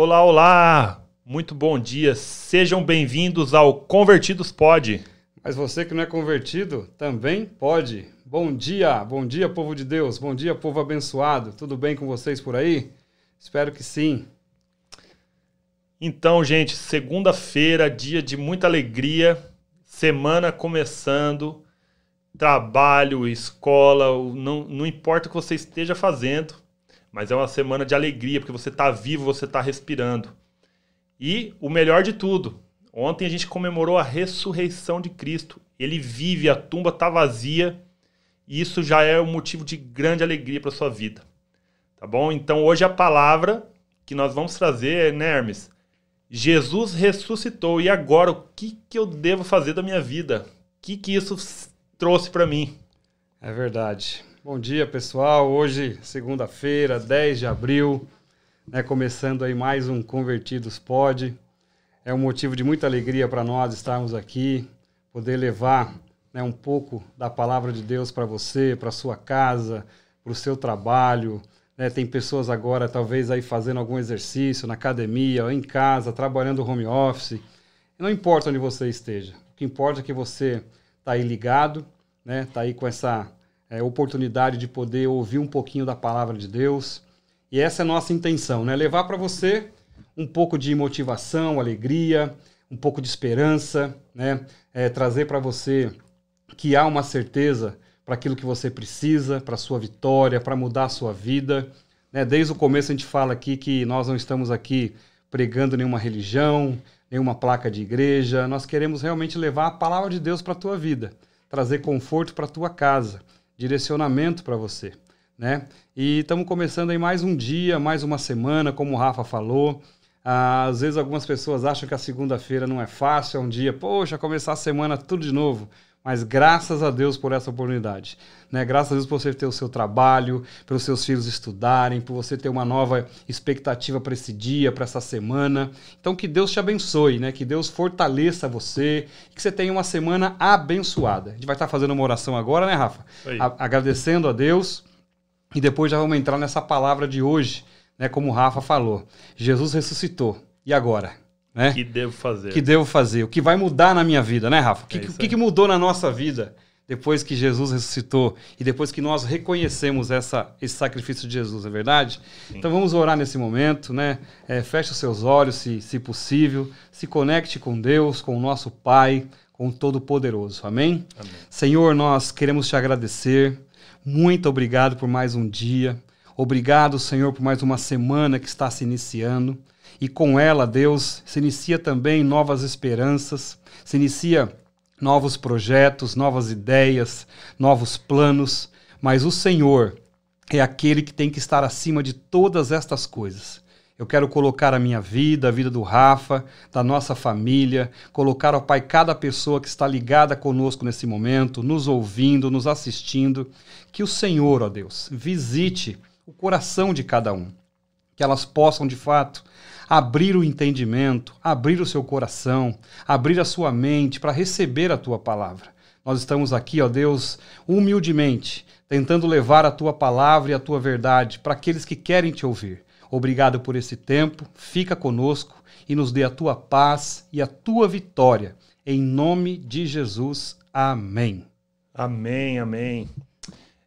Olá, olá! Muito bom dia. Sejam bem-vindos ao Convertidos Pode. Mas você que não é convertido também pode. Bom dia, bom dia, povo de Deus. Bom dia, povo abençoado. Tudo bem com vocês por aí? Espero que sim. Então, gente, segunda-feira, dia de muita alegria, semana começando, trabalho, escola, não, não importa o que você esteja fazendo, mas é uma semana de alegria, porque você está vivo, você está respirando. E o melhor de tudo, ontem a gente comemorou a ressurreição de Cristo. Ele vive, a tumba está vazia, e isso já é um motivo de grande alegria para sua vida. Tá bom? Então hoje a palavra que nós vamos trazer é, né, Hermes? Jesus ressuscitou, e agora o que, que eu devo fazer da minha vida? O que, que isso trouxe para mim? É verdade. Bom dia, pessoal. Hoje, segunda-feira, 10 de abril, né, começando aí mais um Convertidos Pod. É um motivo de muita alegria para nós estarmos aqui, poder levar né, um pouco da palavra de Deus para você, para sua casa, para o seu trabalho. Né? Tem pessoas agora, talvez, aí fazendo algum exercício na academia, em casa, trabalhando home office. Não importa onde você esteja. O que importa é que você está aí ligado, né? Está aí com essa é, oportunidade de poder ouvir um pouquinho da palavra de Deus. E essa é a nossa intenção, né? Levar para você um pouco de motivação, alegria, um pouco de esperança, né? É, trazer para você que há uma certeza para aquilo que você precisa, para sua vitória, para mudar a sua vida. Né? Desde o começo a gente fala aqui que nós não estamos aqui pregando nenhuma religião, nenhuma placa de igreja. Nós queremos realmente levar a palavra de Deus para a tua vida, trazer conforto para a tua casa direcionamento para você, né? E estamos começando aí mais um dia, mais uma semana, como o Rafa falou. Ah, às vezes algumas pessoas acham que a segunda-feira não é fácil, é um dia, poxa, começar a semana tudo de novo. Mas graças a Deus por essa oportunidade. Né? Graças a Deus por você ter o seu trabalho, pelos seus filhos estudarem, por você ter uma nova expectativa para esse dia, para essa semana. Então que Deus te abençoe, né? que Deus fortaleça você, que você tenha uma semana abençoada. A gente vai estar fazendo uma oração agora, né, Rafa? A agradecendo a Deus e depois já vamos entrar nessa palavra de hoje, né? como o Rafa falou. Jesus ressuscitou. E agora? Né? que devo fazer? que devo fazer? O que vai mudar na minha vida, né, Rafa? O que, é que, que mudou na nossa vida depois que Jesus ressuscitou e depois que nós reconhecemos essa, esse sacrifício de Jesus, é verdade? Sim. Então vamos orar nesse momento, né? É, feche os seus olhos, se, se possível, se conecte com Deus, com o nosso Pai, com o Todo-Poderoso. Amém? Amém? Senhor, nós queremos te agradecer. Muito obrigado por mais um dia. Obrigado, Senhor, por mais uma semana que está se iniciando e com ela, Deus, se inicia também novas esperanças, se inicia novos projetos, novas ideias, novos planos, mas o Senhor é aquele que tem que estar acima de todas estas coisas. Eu quero colocar a minha vida, a vida do Rafa, da nossa família, colocar, ao Pai, cada pessoa que está ligada conosco nesse momento, nos ouvindo, nos assistindo. Que o Senhor, ó Deus, visite o coração de cada um. Que elas possam, de fato, abrir o entendimento, abrir o seu coração, abrir a sua mente para receber a tua palavra. Nós estamos aqui, ó Deus, humildemente, tentando levar a tua palavra e a tua verdade para aqueles que querem te ouvir. Obrigado por esse tempo, fica conosco e nos dê a tua paz e a tua vitória. Em nome de Jesus. Amém. Amém, amém.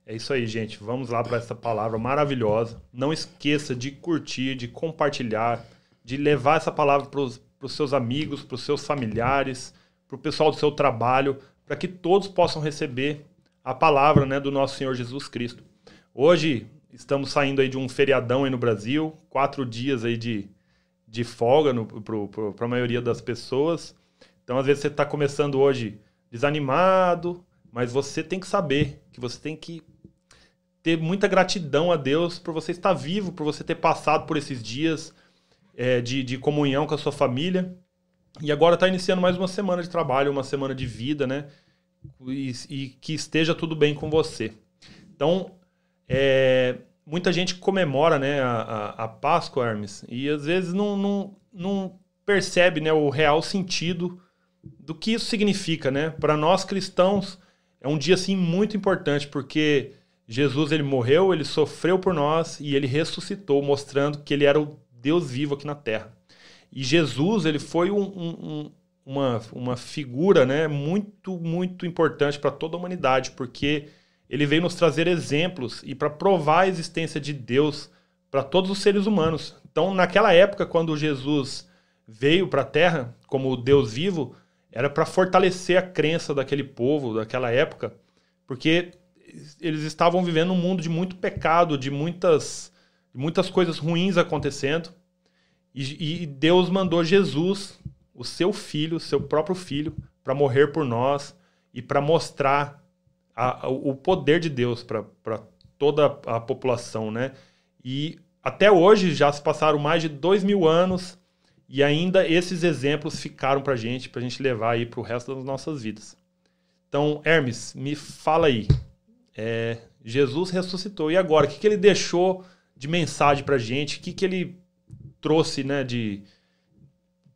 É isso aí, gente. Vamos lá para essa palavra maravilhosa. Não esqueça de curtir, de compartilhar, de levar essa palavra para os seus amigos, para os seus familiares, para o pessoal do seu trabalho, para que todos possam receber a palavra né, do nosso Senhor Jesus Cristo. Hoje estamos saindo aí de um feriadão aí no Brasil, quatro dias aí de, de folga para a maioria das pessoas. Então, às vezes, você está começando hoje desanimado, mas você tem que saber que você tem que ter muita gratidão a Deus por você estar vivo, por você ter passado por esses dias, é, de, de comunhão com a sua família. E agora está iniciando mais uma semana de trabalho, uma semana de vida, né? E, e que esteja tudo bem com você. Então, é, muita gente comemora né, a, a, a, Páscoa, Hermes, e às vezes não, não, não percebe né, o real sentido do que isso significa. Né? Para nós cristãos, é um dia assim, muito importante, porque Jesus ele morreu, ele sofreu por nós e ele ressuscitou, mostrando que ele era o Deus vivo aqui na Terra. E Jesus, ele foi um, um, uma, uma figura né, muito, muito importante para toda a humanidade, porque ele veio nos trazer exemplos e para provar a existência de Deus para todos os seres humanos. Então, naquela época, quando Jesus veio para a Terra como Deus vivo, era para fortalecer a crença daquele povo, daquela época, porque eles estavam vivendo um mundo de muito pecado, de muitas, muitas coisas ruins acontecendo. E, e Deus mandou Jesus, o seu filho, o seu próprio filho, para morrer por nós e para mostrar a, a, o poder de Deus para toda a população, né? E até hoje já se passaram mais de dois mil anos e ainda esses exemplos ficaram para gente, para a gente levar aí para o resto das nossas vidas. Então, Hermes, me fala aí. É, Jesus ressuscitou. E agora? O que, que ele deixou de mensagem para gente? O que, que ele trouxe né, de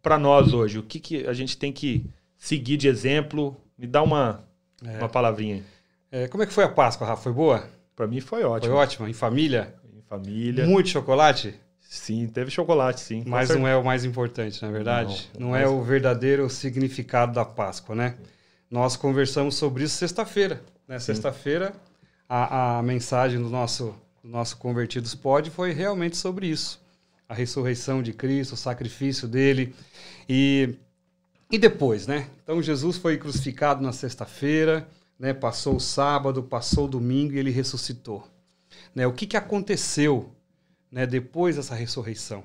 para nós hoje? O que, que a gente tem que seguir de exemplo? Me dá uma, é. uma palavrinha. É, como é que foi a Páscoa, Rafa? Foi boa? Para mim foi ótimo. Foi ótima. Em família? Em família. Muito chocolate? Sim, teve chocolate, sim. Mas não é o mais importante, na é verdade. Não, não mas... é o verdadeiro significado da Páscoa, né? Nós conversamos sobre isso sexta-feira. Né? Sexta-feira, a, a mensagem do nosso, do nosso Convertidos Pod foi realmente sobre isso a ressurreição de Cristo, o sacrifício dele. E, e depois, né? Então Jesus foi crucificado na sexta-feira, né? passou o sábado, passou o domingo e ele ressuscitou. Né? O que, que aconteceu né, depois dessa ressurreição?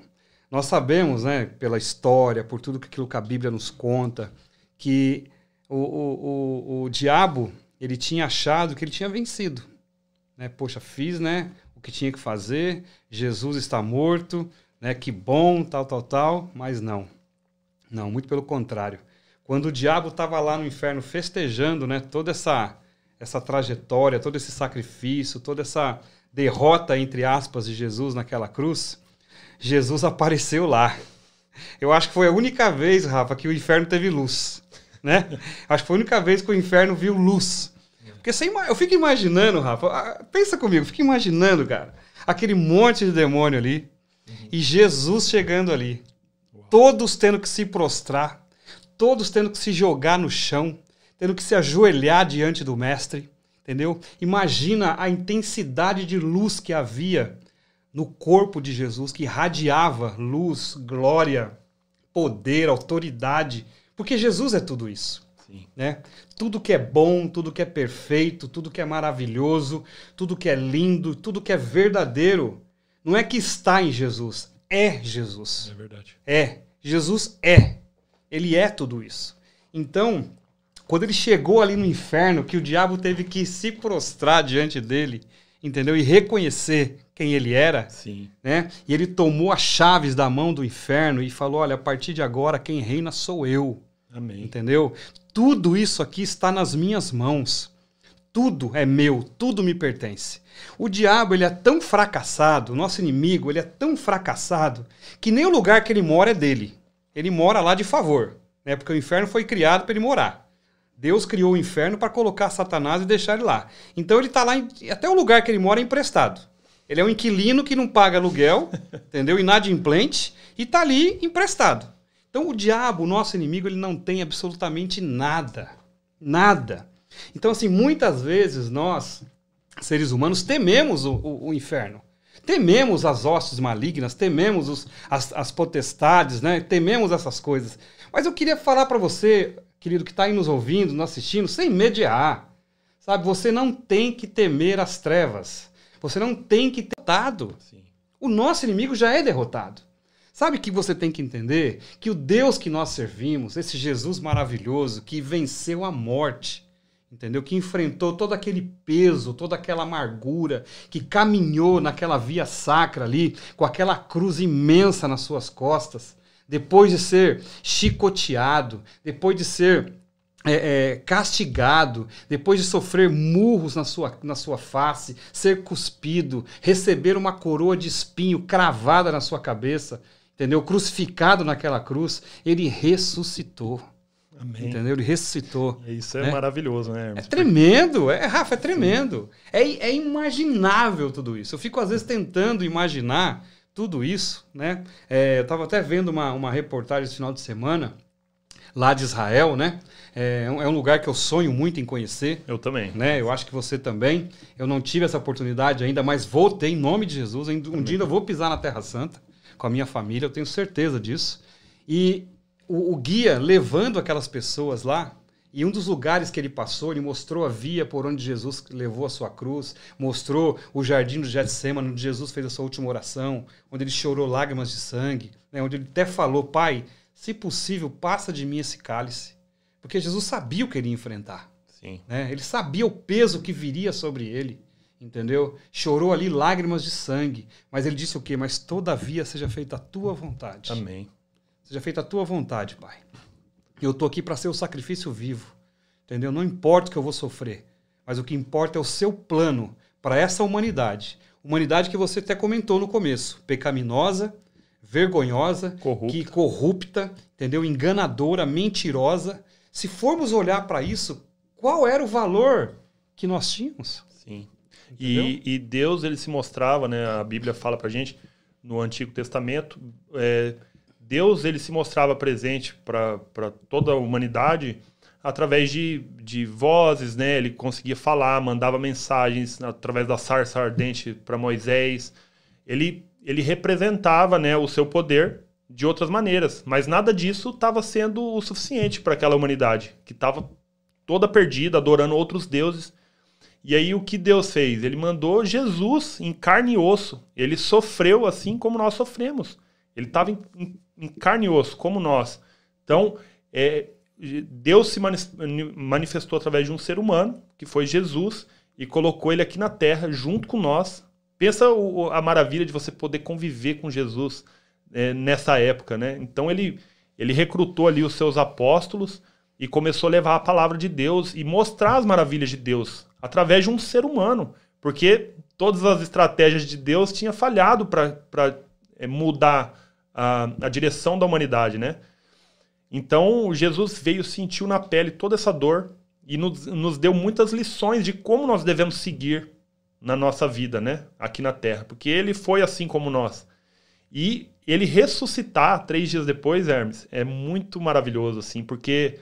Nós sabemos, né, pela história, por tudo aquilo que a Bíblia nos conta, que o, o, o, o diabo ele tinha achado que ele tinha vencido. Né? Poxa, fiz né, o que tinha que fazer, Jesus está morto, né? Que bom, tal, tal, tal, mas não. Não, muito pelo contrário. Quando o diabo estava lá no inferno festejando, né, toda essa essa trajetória, todo esse sacrifício, toda essa derrota entre aspas de Jesus naquela cruz, Jesus apareceu lá. Eu acho que foi a única vez, Rafa, que o inferno teve luz, né? Acho que foi a única vez que o inferno viu luz. Porque você, eu fico imaginando, Rafa, pensa comigo, fica imaginando, cara, aquele monte de demônio ali, e Jesus chegando ali. Uau. Todos tendo que se prostrar, todos tendo que se jogar no chão, tendo que se ajoelhar diante do Mestre. Entendeu? Imagina a intensidade de luz que havia no corpo de Jesus, que irradiava luz, glória, poder, autoridade. Porque Jesus é tudo isso. Sim. Né? Tudo que é bom, tudo que é perfeito, tudo que é maravilhoso, tudo que é lindo, tudo que é verdadeiro não é que está em Jesus, é Jesus. É verdade. É. Jesus é. Ele é tudo isso. Então, quando ele chegou ali no inferno, que o diabo teve que se prostrar diante dele, entendeu? E reconhecer quem ele era, Sim. né? E ele tomou as chaves da mão do inferno e falou: "Olha, a partir de agora quem reina sou eu". Amém. Entendeu? Tudo isso aqui está nas minhas mãos. Tudo é meu, tudo me pertence. O diabo ele é tão fracassado, o nosso inimigo ele é tão fracassado que nem o lugar que ele mora é dele. Ele mora lá de favor, né? Porque o inferno foi criado para ele morar. Deus criou o inferno para colocar Satanás e deixar ele lá. Então ele está lá, em, até o lugar que ele mora é emprestado. Ele é um inquilino que não paga aluguel, entendeu? Inadimplente e está ali emprestado. Então o diabo, o nosso inimigo, ele não tem absolutamente nada. Nada. Então, assim, muitas vezes nós seres humanos, tememos o, o, o inferno. Tememos as hostes malignas, tememos os, as, as potestades, né? tememos essas coisas. Mas eu queria falar para você, querido, que está aí nos ouvindo, nos assistindo, sem mediar. Sabe, você não tem que temer as trevas. Você não tem que ter derrotado. O nosso inimigo já é derrotado. Sabe que você tem que entender? Que o Deus que nós servimos, esse Jesus maravilhoso que venceu a morte, entendeu? Que enfrentou todo aquele peso, toda aquela amargura, que caminhou naquela via sacra ali, com aquela cruz imensa nas suas costas, depois de ser chicoteado, depois de ser é, é, castigado, depois de sofrer murros na sua, na sua face, ser cuspido, receber uma coroa de espinho cravada na sua cabeça, entendeu? Crucificado naquela cruz, ele ressuscitou. Amém. Entendeu? Ele ressuscitou. Isso é né? maravilhoso, né? É tremendo, é, Rafa, é tremendo. É, é imaginável tudo isso. Eu fico, às vezes, tentando imaginar tudo isso, né? É, eu estava até vendo uma, uma reportagem esse final de semana lá de Israel, né? É, é, um lugar que eu sonho muito em conhecer. Eu também. Né? Eu acho que você também. Eu não tive essa oportunidade ainda, mas vou ter em nome de Jesus. Um dia eu vou pisar na Terra Santa com a minha família, eu tenho certeza disso. E o, o guia levando aquelas pessoas lá, e um dos lugares que ele passou, ele mostrou a via por onde Jesus levou a sua cruz, mostrou o jardim do Getsemane, onde Jesus fez a sua última oração, onde ele chorou lágrimas de sangue, né? onde ele até falou, Pai, se possível, passa de mim esse cálice. Porque Jesus sabia o que ele ia enfrentar. Sim. Né? Ele sabia o peso que viria sobre ele. Entendeu? Chorou ali lágrimas de sangue. Mas ele disse o quê? Mas todavia seja feita a tua vontade. Amém. Seja feita a tua vontade, Pai. Eu estou aqui para ser o sacrifício vivo. Entendeu? Não importa o que eu vou sofrer. Mas o que importa é o seu plano para essa humanidade. Humanidade que você até comentou no começo. Pecaminosa, vergonhosa, corrupta. que corrupta, entendeu? Enganadora, mentirosa. Se formos olhar para isso, qual era o valor que nós tínhamos? Sim. E, e, Deus ele se mostrava, né? A Bíblia fala para gente no Antigo Testamento, é, Deus ele se mostrava presente para toda a humanidade através de, de vozes, né? Ele conseguia falar, mandava mensagens através da sarça ardente para Moisés. Ele ele representava né, o seu poder de outras maneiras, mas nada disso estava sendo o suficiente para aquela humanidade que estava toda perdida, adorando outros deuses. E aí o que Deus fez? Ele mandou Jesus em carne e osso. Ele sofreu assim como nós sofremos. Ele estava em, em, em, carne e osso, como nós. Então, é, Deus se manifestou através de um ser humano, que foi Jesus, e colocou ele aqui na terra junto com nós Pensa o, a maravilha de você poder conviver com Jesus é, nessa época, né? Então ele, ele recrutou ali os seus apóstolos e começou a levar a palavra de Deus e mostrar as maravilhas de Deus através de um ser humano, porque todas as estratégias de Deus tinham falhado para é, mudar a, a direção da humanidade, né? Então Jesus veio, sentiu na pele toda essa dor e nos, nos deu muitas lições de como nós devemos seguir na nossa vida, né? Aqui na Terra. Porque ele foi assim como nós. E ele ressuscitar três dias depois, Hermes, é muito maravilhoso, assim, porque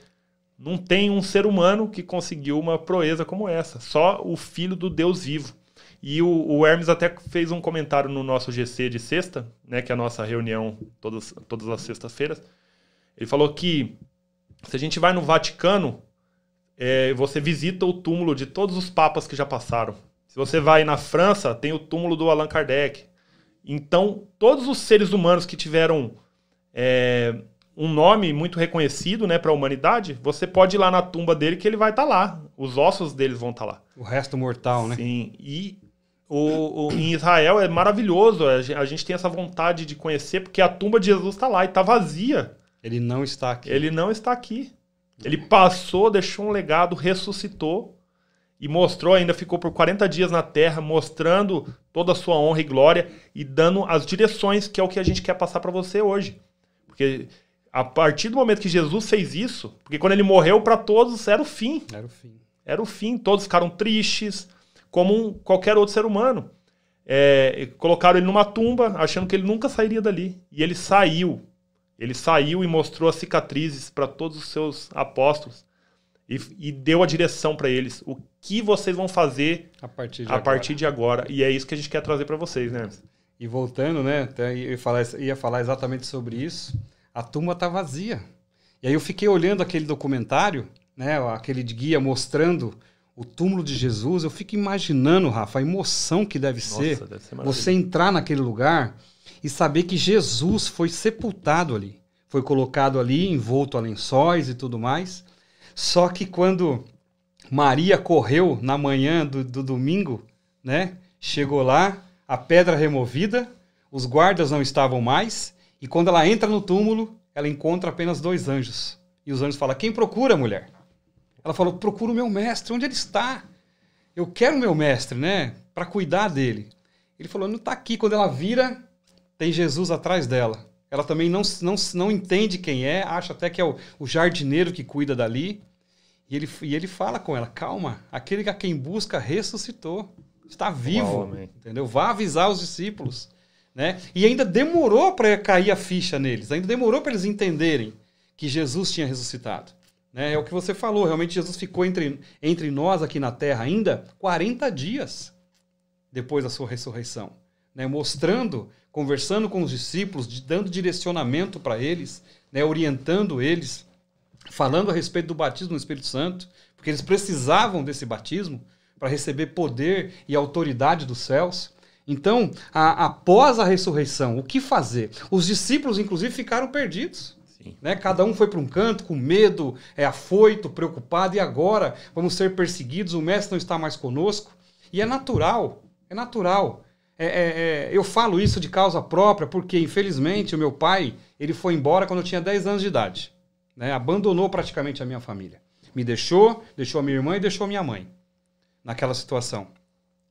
não tem um ser humano que conseguiu uma proeza como essa. Só o filho do Deus vivo. E o, o, Hermes até fez um comentário no nosso GC de sexta, né, que é a nossa reunião todas, todas as sextas-feiras. Ele falou que se a gente vai no Vaticano, é, você visita o túmulo de todos os papas que já passaram. Se você vai na França, tem o túmulo do Allan Kardec. Então, todos os seres humanos que tiveram é, um nome muito reconhecido né, para a humanidade, você pode ir lá na tumba dele que ele vai estar tá lá. Os ossos deles vão estar tá lá. O resto mortal, né? Sim. E o, o, em Israel é maravilhoso. A gente tem essa vontade de conhecer, porque a tumba de Jesus está lá e está vazia. Ele não está aqui. Ele não está aqui. Ele passou, deixou um legado, ressuscitou e mostrou, ainda ficou por 40 dias na terra, mostrando toda a sua honra e glória e dando as direções, que é o que a gente quer passar para você hoje. Porque a partir do momento que Jesus fez isso, porque quando ele morreu para todos era o fim. Era o fim. Era o fim. Todos ficaram tristes, como um, qualquer outro ser humano. É, colocaram ele numa tumba, achando que ele nunca sairia dali. E ele saiu. Ele saiu e mostrou as cicatrizes para todos os seus apóstolos e, e deu a direção para eles. O que vocês vão fazer a partir de, a agora. Partir de agora. E é isso que a gente quer trazer para vocês, né? E voltando, né? Até ia falar, ia falar exatamente sobre isso. A tumba tá vazia. E aí eu fiquei olhando aquele documentário, né? Aquele de guia mostrando o túmulo de Jesus. Eu fico imaginando, Rafa, a emoção que deve Nossa, ser, deve ser você entrar naquele lugar e saber que Jesus foi sepultado ali. Foi colocado ali, envolto a lençóis e tudo mais. Só que quando Maria correu na manhã do, do domingo, né? Chegou lá, a pedra removida, os guardas não estavam mais, e quando ela entra no túmulo, ela encontra apenas dois anjos. E os anjos falam: Quem procura, mulher? Ela falou: Procura o meu mestre, onde ele está? Eu quero o meu mestre, né? Para cuidar dele. Ele falou: Não está aqui. Quando ela vira, tem Jesus atrás dela. Ela também não, não, não entende quem é, acha até que é o, o jardineiro que cuida dali. E ele, e ele fala com ela: calma, aquele a quem busca ressuscitou, está vivo. Uau, entendeu? Vá avisar os discípulos. Né? E ainda demorou para cair a ficha neles, ainda demorou para eles entenderem que Jesus tinha ressuscitado. Né? É o que você falou, realmente Jesus ficou entre, entre nós aqui na terra ainda 40 dias depois da sua ressurreição, né? mostrando, conversando com os discípulos, dando direcionamento para eles, né? orientando eles, falando a respeito do batismo no Espírito Santo, porque eles precisavam desse batismo para receber poder e autoridade dos céus. Então, a, após a ressurreição, o que fazer? Os discípulos, inclusive, ficaram perdidos. Né? Cada um foi para um canto com medo, é afoito, preocupado, e agora vamos ser perseguidos, o mestre não está mais conosco. E é natural, é natural. É, é, é, eu falo isso de causa própria porque, infelizmente, o meu pai ele foi embora quando eu tinha 10 anos de idade. Né? Abandonou praticamente a minha família. Me deixou, deixou a minha irmã e deixou a minha mãe naquela situação.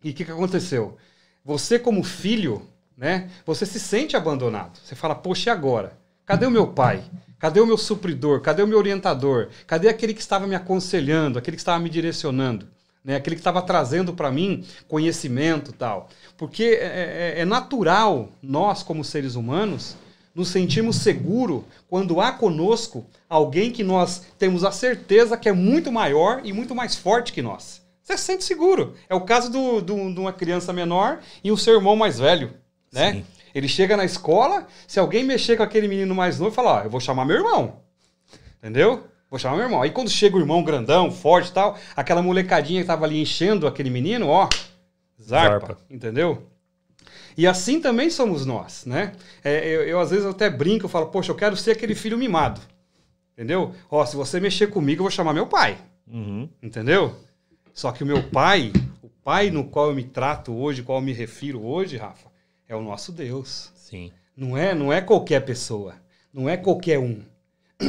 E o que, que aconteceu? Você, como filho, né, você se sente abandonado. Você fala, poxa, e agora? Cadê o meu pai? Cadê o meu supridor? Cadê o meu orientador? Cadê aquele que estava me aconselhando, aquele que estava me direcionando? Né? Aquele que estava trazendo para mim conhecimento tal. Porque é, é, é, natural, nós como seres humanos, nos sentirmos seguros quando há conosco alguém que nós temos a certeza que é muito maior e muito mais forte que nós. Você se sente seguro. É o caso do, do, de uma criança menor e o seu irmão mais velho. Né? Sim. Ele chega na escola, se alguém mexer com aquele menino mais novo, fala, ó, eu vou chamar meu irmão. Entendeu? Vou chamar meu irmão. Aí quando chega o irmão grandão, forte e tal, aquela molecadinha que tava ali enchendo aquele menino, ó, zarpa, zarpa. entendeu? E assim também somos nós, né? É, eu, eu, às vezes até brinco, eu falo, poxa, eu quero ser aquele filho mimado. Entendeu? Ó, se você mexer comigo, eu vou chamar meu pai. Uhum. Entendeu? Só que o meu pai, o pai no qual eu me trato hoje, qual eu me refiro hoje, Rafa, é o nosso Deus. Sim. Não é, não é qualquer pessoa, não é qualquer um.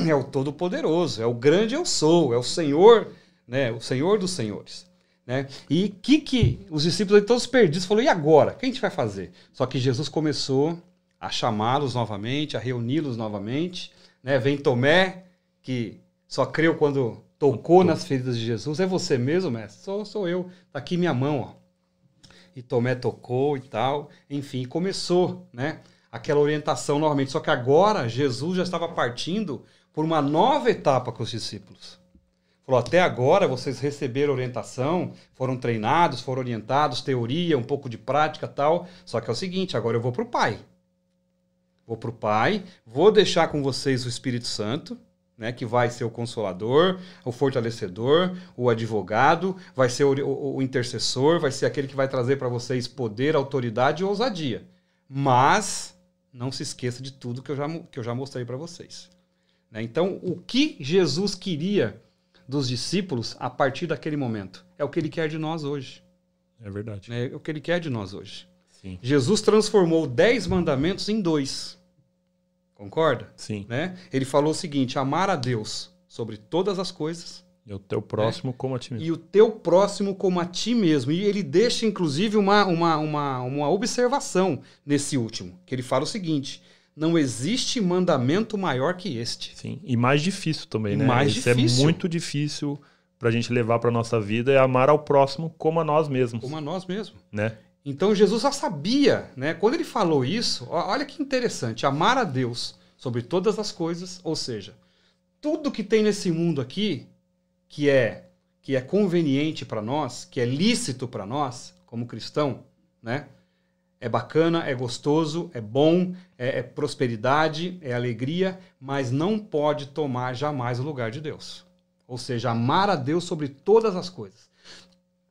É o Todo-Poderoso, é o grande eu sou, é o Senhor, né, o Senhor dos senhores. Né? E que que os discípulos todos perdidos falou: "E agora? O que a gente vai fazer?" Só que Jesus começou a chamá-los novamente, a reuni-los novamente, né? Vem Tomé, que só creu quando tocou nas feridas de Jesus. É você mesmo, mestre? Sou, sou eu. Tá aqui minha mão, ó e Tomé tocou e tal. Enfim, começou, né? Aquela orientação novamente. Só que agora Jesus já estava partindo por uma nova etapa com os discípulos. Falou: até agora vocês receberam orientação, foram treinados, foram orientados, teoria, um pouco de prática tal. Só que é o seguinte: agora eu vou para o Pai. Vou para o Pai, vou deixar com vocês o Espírito Santo né, que vai ser o consolador, o fortalecedor, o advogado, vai ser o, o, o intercessor, vai ser aquele que vai trazer para vocês poder, autoridade e ousadia. Mas não se esqueça de tudo que eu já, que eu já mostrei para vocês. Né? Então, o que Jesus queria dos discípulos a partir daquele momento é o que ele quer de nós hoje. É verdade. É o que ele quer de nós hoje. Sim. Jesus transformou dez mandamentos em dois. Concorda? Sim. Né? Ele falou o seguinte: amar a Deus sobre todas as coisas. E o teu próximo né? como a ti mesmo. E o teu próximo como a ti mesmo. E ele deixa, inclusive, uma, uma, uma, uma observação nesse último. Que ele fala o seguinte: não existe mandamento maior que este. Sim, e mais difícil também, né? Mais Isso é difícil. é muito difícil para a gente levar para nossa vida é amar ao próximo como a nós mesmos. Como a nós mesmos. Né? Então Jesus já sabia, né? Quando ele falou isso, olha que interessante, amar a Deus sobre todas as coisas, ou seja, tudo que tem nesse mundo aqui que é que é conveniente para nós, que é lícito para nós como cristão, né? É bacana, é gostoso, é bom, é, é prosperidade, é alegria, mas não pode tomar jamais o lugar de Deus. Ou seja, amar a Deus sobre todas as coisas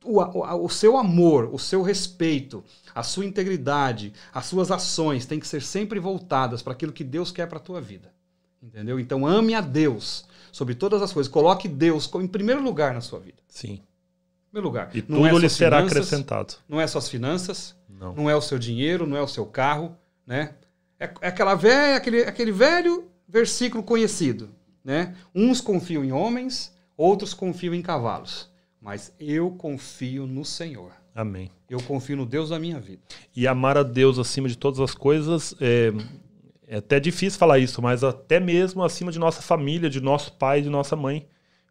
o, o, o seu amor, o seu respeito, a sua integridade, as suas ações têm que ser sempre voltadas para aquilo que Deus quer para a tua vida. Entendeu? Então ame a Deus sobre todas as coisas. Coloque Deus em primeiro lugar na sua vida. Sim. Em primeiro lugar. E não tudo é lhe será finanças, acrescentado. Não é suas finanças, não. não é o seu dinheiro, não é o seu carro, né? É, é aquela velha, aquele, aquele velho versículo conhecido, né? Uns confiam em homens, outros confiam em cavalos mas eu confio no Senhor. Amém. Eu confio no Deus da minha vida. E amar a Deus acima de todas as coisas é, é até difícil falar isso, mas até mesmo acima de nossa família, de nosso pai, de nossa mãe.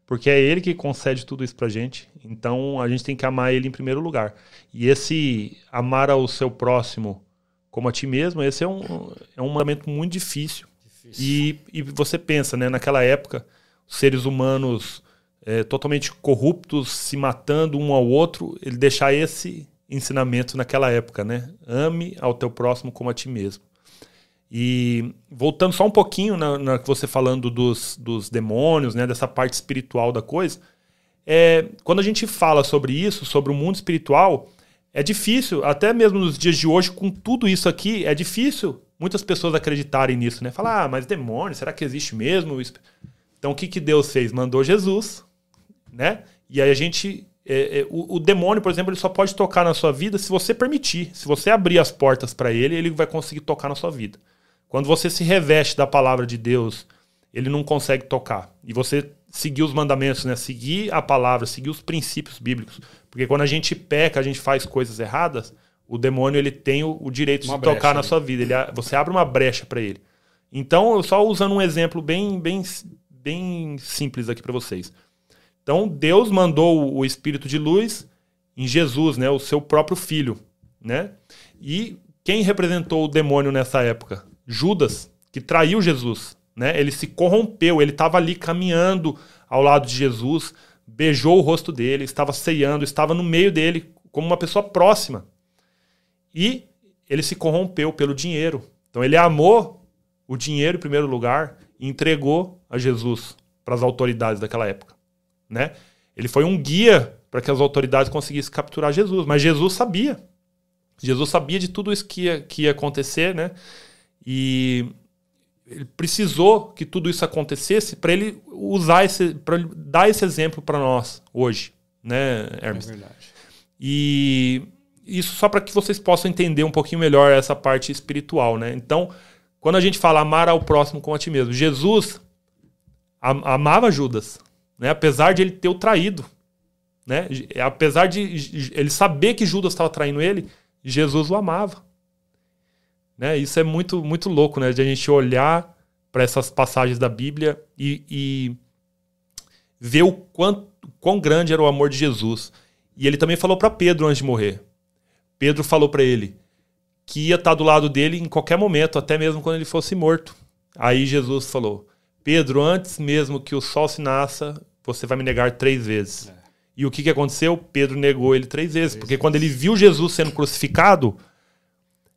Porque é ele que concede tudo isso pra gente. Então a gente tem que amar ele em primeiro lugar. E esse amar ao seu próximo como a ti mesmo, esse é um, é um mandamento muito difícil. difícil. E, e você pensa, né, naquela época, os seres humanos é, totalmente corruptos, se matando um ao outro, ele deixar esse ensinamento naquela época, né? Ame ao teu próximo como a ti mesmo. E voltando só um pouquinho na, na você falando dos, dos demônios, né, dessa parte espiritual da coisa, é, quando a gente fala sobre isso, sobre o mundo espiritual, é difícil, até mesmo nos dias de hoje, com tudo isso aqui, é difícil muitas pessoas acreditarem nisso, né? Falar, ah, mas demônio, será que existe mesmo? Então o que, que Deus fez? Mandou Jesus né? E aí a gente. É, é, o, o, demônio, por exemplo, ele só pode tocar na sua vida se você permitir. Se você abrir as portas para ele, ele vai conseguir tocar na sua vida. Quando você se reveste da palavra de Deus, ele não consegue tocar. E você seguir os mandamentos, né? Seguir a palavra, seguir os princípios bíblicos. Porque quando a gente peca, a gente faz coisas erradas, o demônio ele tem o, o direito uma de brecha, tocar na sua vida. Ele, você abre uma brecha para ele. Então, só usando um exemplo bem, bem, bem simples aqui para vocês. Então Deus mandou o Espírito de luz em Jesus, né, o seu próprio filho, né? E quem representou o demônio nessa época? Judas, que traiu Jesus, né? Ele se corrompeu, ele estava ali caminhando ao lado de Jesus, beijou o rosto dele, estava ceando, estava no meio dele como uma pessoa próxima. E ele se corrompeu pelo dinheiro. Então ele amou o dinheiro em primeiro lugar e entregou a Jesus para as autoridades daquela época né? Ele foi um guia para que as autoridades conseguissem capturar Jesus, mas Jesus sabia. Jesus sabia de tudo isso que ia, que ia acontecer, né? E ele precisou que tudo isso acontecesse para ele usar esse, para dar esse exemplo para nós hoje, né, Hermes? É verdade. E isso só para que vocês possam entender um pouquinho melhor essa parte espiritual, né? Então, quando a gente fala amar ao próximo como a ti mesmo, Jesus amava Judas, né? apesar de ele ter o traído. Né? Apesar de ele saber que Judas estava traindo ele, Jesus o amava. Né? Isso é muito, muito louco, né? De a gente olhar para essas passagens da Bíblia e, e ver o quanto, quão grande era o amor de Jesus. E ele também falou para Pedro antes de morrer. Pedro falou para ele que ia estar do lado dele em qualquer momento, até mesmo quando ele fosse morto. Aí Jesus falou: Pedro, antes mesmo que o sol se nasça, você vai me negar três vezes. É. E o que, que aconteceu? Pedro negou ele três vezes. Três porque vezes. quando ele viu Jesus sendo crucificado,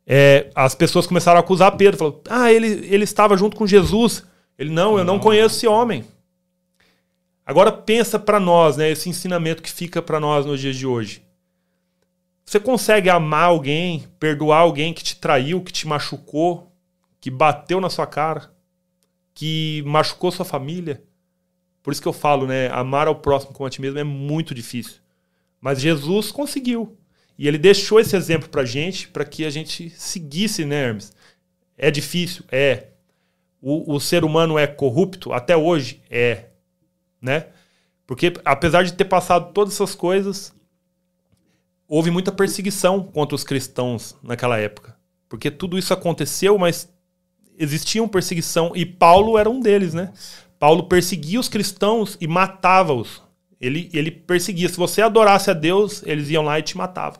é, as pessoas começaram a acusar Pedro. Falou, ah, ele, ele estava junto com Jesus. Ele, não, eu não, não conheço esse homem. Agora pensa para nós, né, esse ensinamento que fica para nós nos dias de hoje. Você consegue amar alguém, perdoar alguém que te traiu, que te machucou, que bateu na sua cara? que machucou sua família. Por isso que eu falo, né? Amar ao próximo como a ti mesmo é muito difícil. Mas Jesus conseguiu. E ele deixou esse exemplo pra gente, para que a gente seguisse, né, Hermes? É difícil? É. O, o ser humano é corrupto? Até hoje? É. Né? Porque apesar de ter passado todas essas coisas, houve muita perseguição contra os cristãos naquela época. Porque tudo isso aconteceu, mas existia perseguição e Paulo era um deles, né? Paulo perseguia os cristãos e matava-os. Ele, ele perseguia. Se você adorasse a Deus, eles iam lá e te matavam.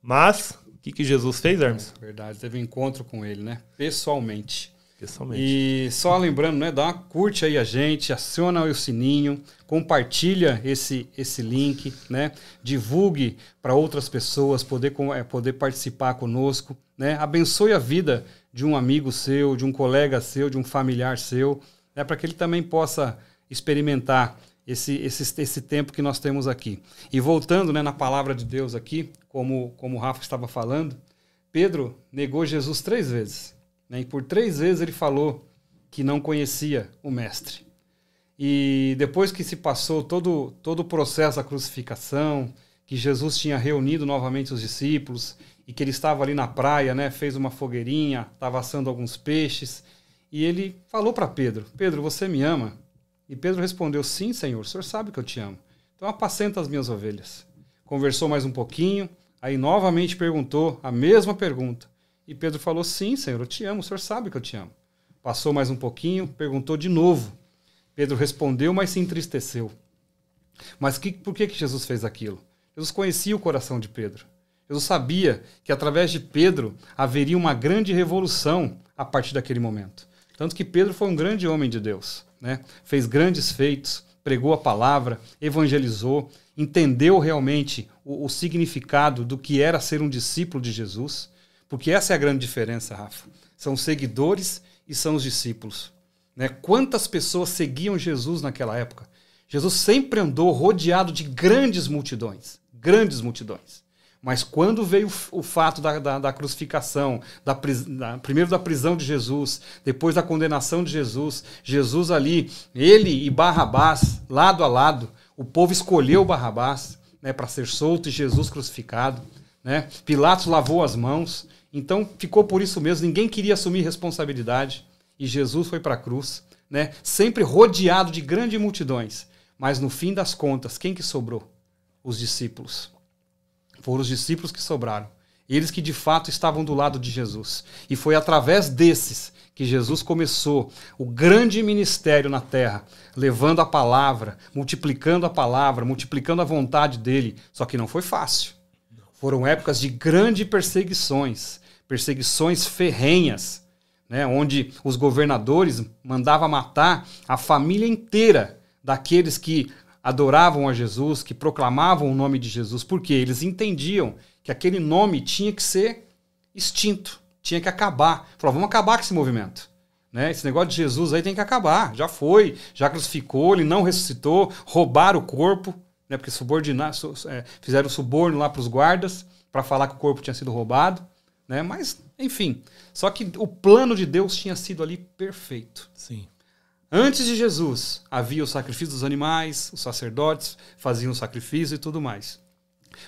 Mas, o que, que Jesus fez, Hermes? É, verdade, teve um encontro com ele, né? Pessoalmente. Pessoalmente. E só lembrando, né? Dá uma curte aí a gente, aciona o sininho, compartilha esse, esse link, né? Divulgue para outras pessoas poder, é, poder participar conosco, né? Abençoe a vida de um amigo seu, de um colega seu, de um familiar seu, né, para que ele também possa experimentar esse, esse, esse tempo que nós temos aqui. E voltando né, na palavra de Deus aqui, como, como o Rafa estava falando, Pedro negou Jesus três vezes. Né, e por três vezes ele falou que não conhecia o Mestre. E depois que se passou todo, todo o processo da crucificação, que Jesus tinha reunido novamente os discípulos e que ele estava ali na praia, né, fez uma fogueirinha, estava assando alguns peixes, e ele falou para Pedro: Pedro, você me ama? E Pedro respondeu: Sim, Senhor, o senhor sabe que eu te amo. Então apacenta as minhas ovelhas. Conversou mais um pouquinho, aí novamente perguntou a mesma pergunta. E Pedro falou: Sim, Senhor, eu te amo, o senhor sabe que eu te amo. Passou mais um pouquinho, perguntou de novo. Pedro respondeu, mas se entristeceu. Mas que, por que, que Jesus fez aquilo? Jesus conhecia o coração de Pedro. Jesus sabia que através de Pedro haveria uma grande revolução a partir daquele momento. Tanto que Pedro foi um grande homem de Deus, né? fez grandes feitos, pregou a palavra, evangelizou, entendeu realmente o, o, significado do que era ser um discípulo de Jesus, porque essa é a grande diferença, Rafa. São seguidores e são os discípulos. Né? Quantas pessoas seguiam Jesus naquela época? Jesus sempre andou rodeado de grandes multidões, grandes multidões. Mas quando veio o fato da, da, da crucificação, da, da, primeiro da prisão de Jesus, depois da condenação de Jesus, Jesus ali, ele e Barrabás, lado a lado, o povo escolheu Barrabás né, para ser solto e Jesus crucificado. Né? Pilatos lavou as mãos, então ficou por isso mesmo, ninguém queria assumir responsabilidade e Jesus foi para a cruz, né? sempre rodeado de grandes multidões. Mas no fim das contas, quem que sobrou? Os discípulos. Foram os discípulos que sobraram. Eles que de fato estavam do lado de Jesus. E foi através desses que Jesus começou o grande ministério na terra, levando a palavra, multiplicando a palavra, multiplicando a vontade dele. Só que não foi fácil. Foram épocas de grandes perseguições, perseguições ferrenhas, né, onde os governadores mandavam matar a família inteira daqueles que adoravam a Jesus, que proclamavam o nome de Jesus, porque eles entendiam que aquele nome tinha que ser extinto, tinha que acabar. Falaram, vamos acabar com esse movimento. Né? Esse negócio de Jesus aí tem que acabar. Já foi, já crucificou, ele não ressuscitou, roubaram o corpo, né? porque subordinar, é, fizeram suborno lá para os guardas para falar que o corpo tinha sido roubado. Né? Mas, enfim. Só que o plano de Deus tinha sido ali perfeito. Sim. Antes de Jesus, havia o sacrifício dos animais, os sacerdotes faziam o sacrifício e tudo mais.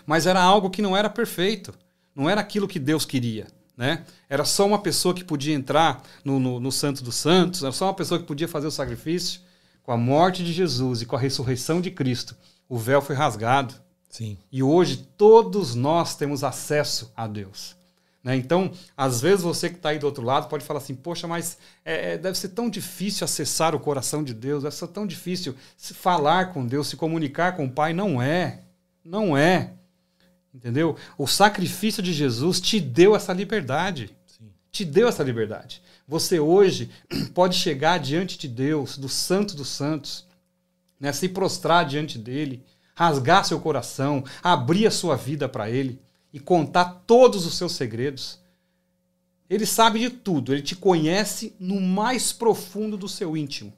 Mas era algo que não era perfeito. Não era aquilo que Deus queria. Né? Era só uma pessoa que podia entrar no, no, no Santo dos Santos, era só uma pessoa que podia fazer o sacrifício. Com a morte de Jesus e com a ressurreição de Cristo, o véu foi rasgado. Sim. E hoje todos nós temos acesso a Deus. Né? Então, às vezes você que está aí do outro lado pode falar assim: poxa, mas é, é, deve ser tão difícil acessar o coração de Deus, deve ser tão difícil se falar com Deus, se comunicar com o Pai. Não é. Não é. Entendeu? O sacrifício de Jesus te deu essa liberdade. Sim. Te deu essa liberdade. Você hoje pode chegar diante de Deus, do Santo dos Santos, né? se prostrar diante dele, rasgar seu coração, abrir a sua vida para ele e contar todos os seus segredos. Ele sabe de tudo, ele te conhece no mais profundo do seu íntimo,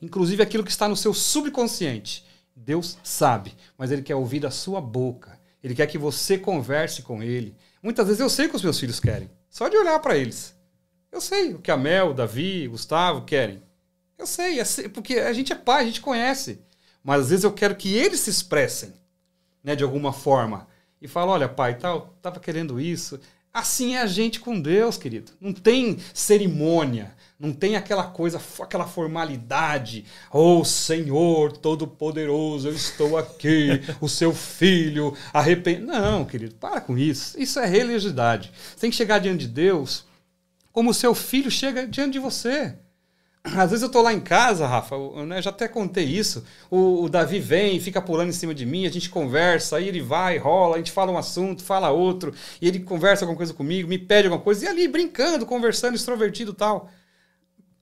inclusive aquilo que está no seu subconsciente. Deus sabe, mas ele quer ouvir da sua boca. Ele quer que você converse com ele. Muitas vezes eu sei o que os meus filhos querem, só de olhar para eles. Eu sei o que a Mel, Davi, Gustavo querem. Eu sei, é porque a gente é pai, a gente conhece. Mas às vezes eu quero que eles se expressem, né, de alguma forma e fala: olha, pai, tal, tava querendo isso. Assim é a gente com Deus, querido. Não tem cerimônia, não tem aquela coisa, aquela formalidade. Oh, Senhor Todo-Poderoso, eu estou aqui, o seu filho, arrependido. Não, querido, para com isso. Isso é religiosidade. Você tem que chegar diante de Deus como o seu filho chega diante de você. Às vezes eu tô lá em casa, Rafa, eu, né, já até contei isso. O, o, Davi vem, fica pulando em cima de mim, a gente conversa, aí ele vai, rola, a gente fala um assunto, fala outro, e ele conversa alguma coisa comigo, me pede alguma coisa, e ali brincando, conversando, extrovertido tal.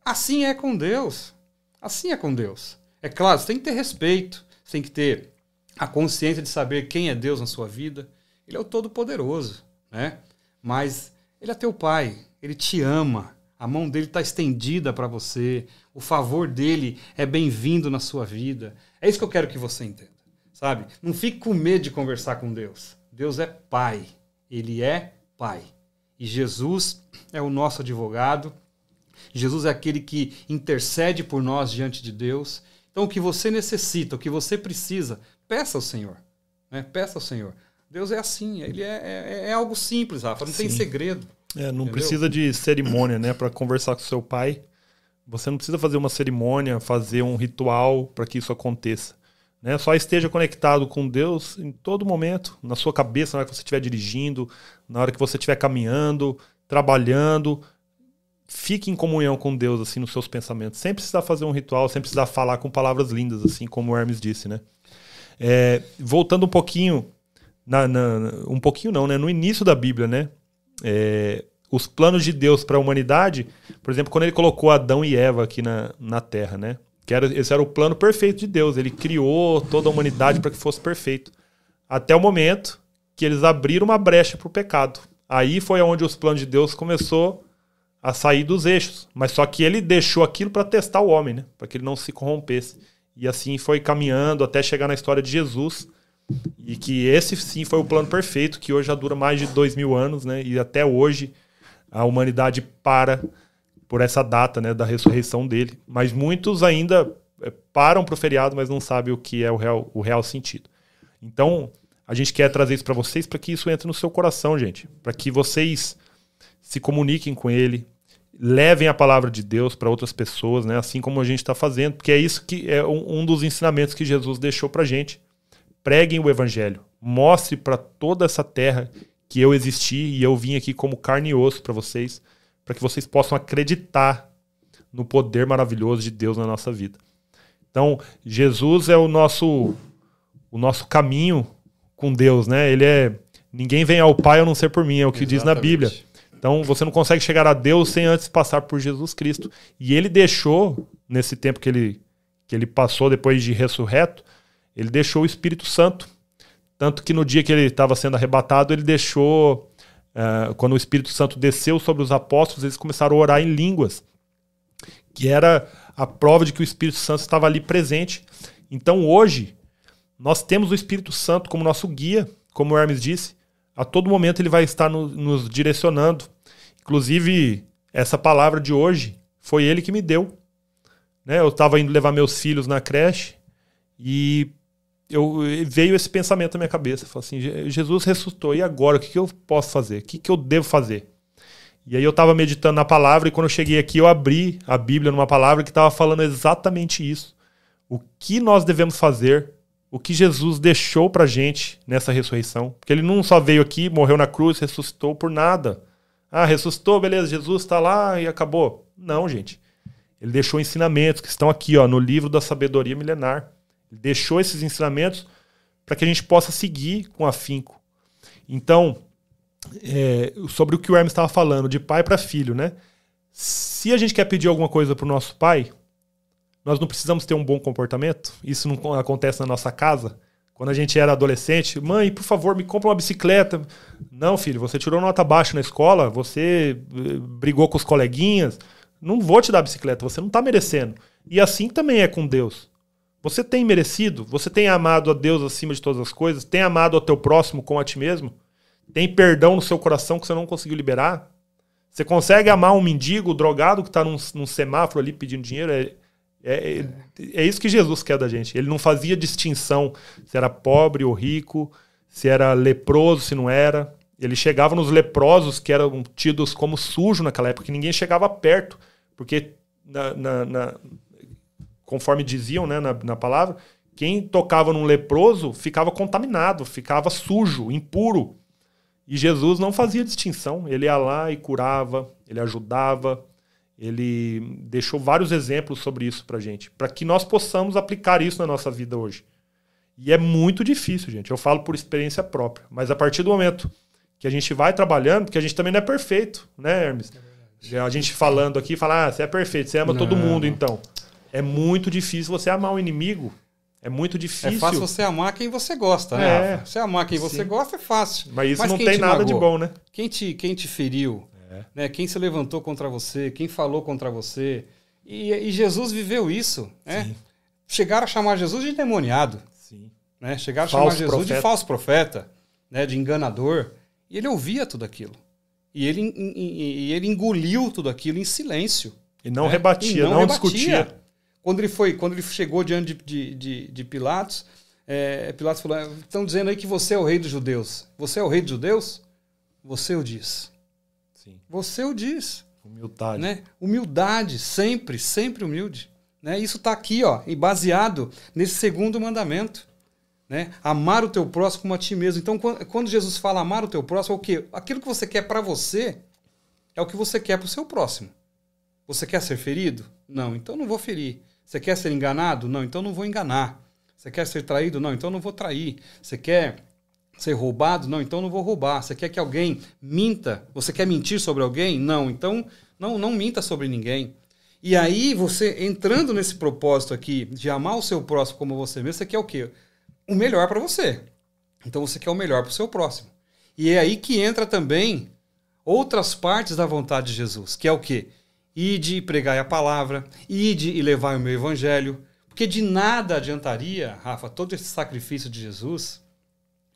Assim é com Deus. Assim é com Deus. É claro, você tem que ter respeito, você tem que ter a consciência de saber quem é Deus na sua vida. Ele é o Todo-Poderoso, né? Mas ele é teu pai, ele te ama. A mão dele está estendida para você. O favor dele é bem-vindo na sua vida. É isso que eu quero que você entenda, sabe? Não fique com medo de conversar com Deus. Deus é Pai. Ele é Pai. E Jesus é o nosso advogado. Jesus é aquele que intercede por nós diante de Deus. Então, o que você necessita, o que você precisa, peça ao Senhor. Né? Peça ao Senhor. Deus é assim, ele é, é, é algo simples, Rafa, não Sim. tem segredo. É, não Entendeu? precisa de cerimônia, né, para conversar com seu pai. Você não precisa fazer uma cerimônia, fazer um ritual para que isso aconteça. Né? Só esteja conectado com Deus em todo momento, na sua cabeça, na hora que você estiver dirigindo, na hora que você estiver caminhando, trabalhando. Fique em comunhão com Deus, assim, nos seus pensamentos. Sem precisar fazer um ritual, sem precisar falar com palavras lindas, assim como o Hermes disse, né? É, voltando um pouquinho na, na, um pouquinho não, né? No início da Bíblia, né? É, os planos de Deus para a humanidade, por exemplo, quando ele colocou Adão e Eva aqui na, na Terra, né? Que era, esse era o plano perfeito de Deus. Ele criou toda a humanidade para que fosse perfeito. Até o momento que eles abriram uma brecha para o pecado. Aí foi onde os planos de Deus começou a sair dos eixos. Mas só que ele deixou aquilo para testar o homem, né? Para que ele não se corrompesse. E assim foi caminhando até chegar na história de Jesus. E que esse sim foi o plano perfeito, que hoje já dura mais de dois mil anos, né? E até hoje a humanidade para por essa data, né, da ressurreição dele. Mas muitos ainda é, param para o feriado, mas não sabem o que é o real, o real sentido. Então, a gente quer trazer isso para vocês para que isso entre no seu coração, gente, para que vocês se comuniquem com ele, levem a palavra de Deus para outras pessoas, né? Assim como a gente está fazendo, porque é isso que é um, um dos ensinamentos que Jesus deixou para gente. Preguem o evangelho, mostre para toda essa terra que eu existi e eu vim aqui como carne e osso para vocês, para que vocês possam acreditar no poder maravilhoso de Deus na nossa vida. Então, Jesus é o nosso o nosso caminho com Deus, né? Ele é ninguém vem ao Pai a não ser por mim, é o que Exatamente. diz na Bíblia. Então você não consegue chegar a Deus sem antes passar por Jesus Cristo. E ele deixou, nesse tempo que ele, que ele passou depois de ressurreto, ele deixou o Espírito Santo. Tanto que no dia que ele estava sendo arrebatado, ele deixou. Uh, quando o Espírito Santo desceu sobre os apóstolos, eles começaram a orar em línguas, que era a prova de que o Espírito Santo estava ali presente. Então hoje, nós temos o Espírito Santo como nosso guia, como o Hermes disse. A todo momento ele vai estar no, nos direcionando. Inclusive, essa palavra de hoje foi ele que me deu. Né? Eu estava indo levar meus filhos na creche e eu veio esse pensamento na minha cabeça. Falei assim, Jesus ressuscitou, e agora? O que, que eu posso fazer? O que, que eu devo fazer? E aí eu estava meditando na palavra e quando eu cheguei aqui eu abri a Bíblia numa palavra que estava falando exatamente isso. O que nós devemos fazer, o que Jesus deixou para gente nessa ressurreição. Porque ele não só veio aqui, morreu na cruz, ressuscitou por nada. Ah, ressuscitou, beleza, Jesus está lá e acabou. Não, gente. Ele deixou ensinamentos que estão aqui, ó, no livro da sabedoria milenar. Deixou esses ensinamentos para que a gente possa seguir com afinco. Então, é, sobre o que o Hermes estava falando, de pai para filho, né? Se a gente quer pedir alguma coisa para o nosso pai, nós não precisamos ter um bom comportamento. Isso não acontece na nossa casa. Quando a gente era adolescente, mãe, por favor, me compra uma bicicleta. Não, filho, você tirou nota baixa na escola, você eh, brigou com os coleguinhas. Não vou te dar bicicleta, você não está merecendo. E assim também é com Deus. Você tem merecido? Você tem amado a Deus acima de todas as coisas? Tem amado ao teu próximo como a ti mesmo? Tem perdão no seu coração que você não conseguiu liberar? Você consegue amar um mendigo, drogado que está num, num semáforo ali pedindo dinheiro? É, é, é, é, isso que Jesus quer da gente. Ele não fazia distinção se era pobre ou rico, se era leproso, se não era. Ele chegava nos leprosos, que eram tidos como sujos naquela época, que ninguém chegava perto, porque, na, na, na, conforme diziam né, na, na palavra, quem tocava num leproso ficava contaminado, ficava sujo, impuro. E Jesus não fazia distinção. Ele ia lá e curava, ele ajudava, ele deixou vários exemplos sobre isso pra gente, para que nós possamos aplicar isso na nossa vida hoje. E é muito difícil, gente. Eu falo por experiência própria. Mas a partir do momento que a gente vai trabalhando, porque a gente também não é perfeito, né, Hermes? É a gente falando aqui, fala, ah, você é perfeito, você ama não. todo mundo, então. É muito difícil você amar um inimigo. É muito difícil. É fácil você amar quem você gosta, né? É. Você amar quem você Sim. gosta é fácil. Mas isso Mas não tem nada de bom, né? Quem te, quem te feriu, é. Né? Quem se levantou contra você, quem falou contra você. E, e Jesus viveu isso. Né? Chegaram a chamar Jesus de endemoniado. Sim. Né? Chegaram falso a chamar Jesus profeta. de falso profeta, né? de enganador. E ele ouvia tudo aquilo. E ele, e, e ele engoliu tudo aquilo em silêncio. E não né? rebatia, e não, não rebatia. discutia. Quando ele foi, quando ele chegou diante de, de, de, Pilatos, é, Pilatos falou: estão dizendo aí que você é o rei dos judeus. Você é o rei dos judeus? Você o diz. Sim. Você o diz. Humildade. Né? Humildade, sempre, sempre humilde. Né? Isso está aqui, ó, e baseado nesse segundo mandamento. Né? Amar o teu próximo como a ti mesmo. Então, quando Jesus fala amar o teu próximo, é o quê? Aquilo que você quer para você é o que você quer para o seu próximo. Você quer ser ferido? Não, então não vou ferir. Você quer ser enganado? Não, então não vou enganar. Você quer ser traído? Não, então não vou trair. Você quer ser roubado? Não, então não vou roubar. Você quer que alguém minta? Você quer mentir sobre alguém? Não, então não, não minta sobre ninguém. E aí, você entrando nesse propósito aqui de amar o seu próximo como você mesmo, você quer o quê? O melhor para você. Então você quer o melhor para o seu próximo. E é aí que entra também outras partes da vontade de Jesus, que é o quê? Ide e pregai a palavra, ide e levai o meu evangelho. Porque de nada adiantaria, Rafa, todo esse sacrifício de Jesus,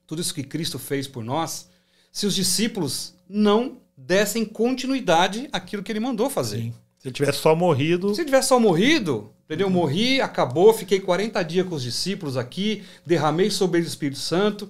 tudo isso que Cristo fez por nós, se os discípulos não dessem continuidade àquilo que ele mandou fazer. Sim. Se ele tivesse só morrido. Se ele tivesse só morrido, entendeu? Morri, acabou, fiquei 40 dias com os discípulos aqui, derramei sobre eles o Espírito Santo,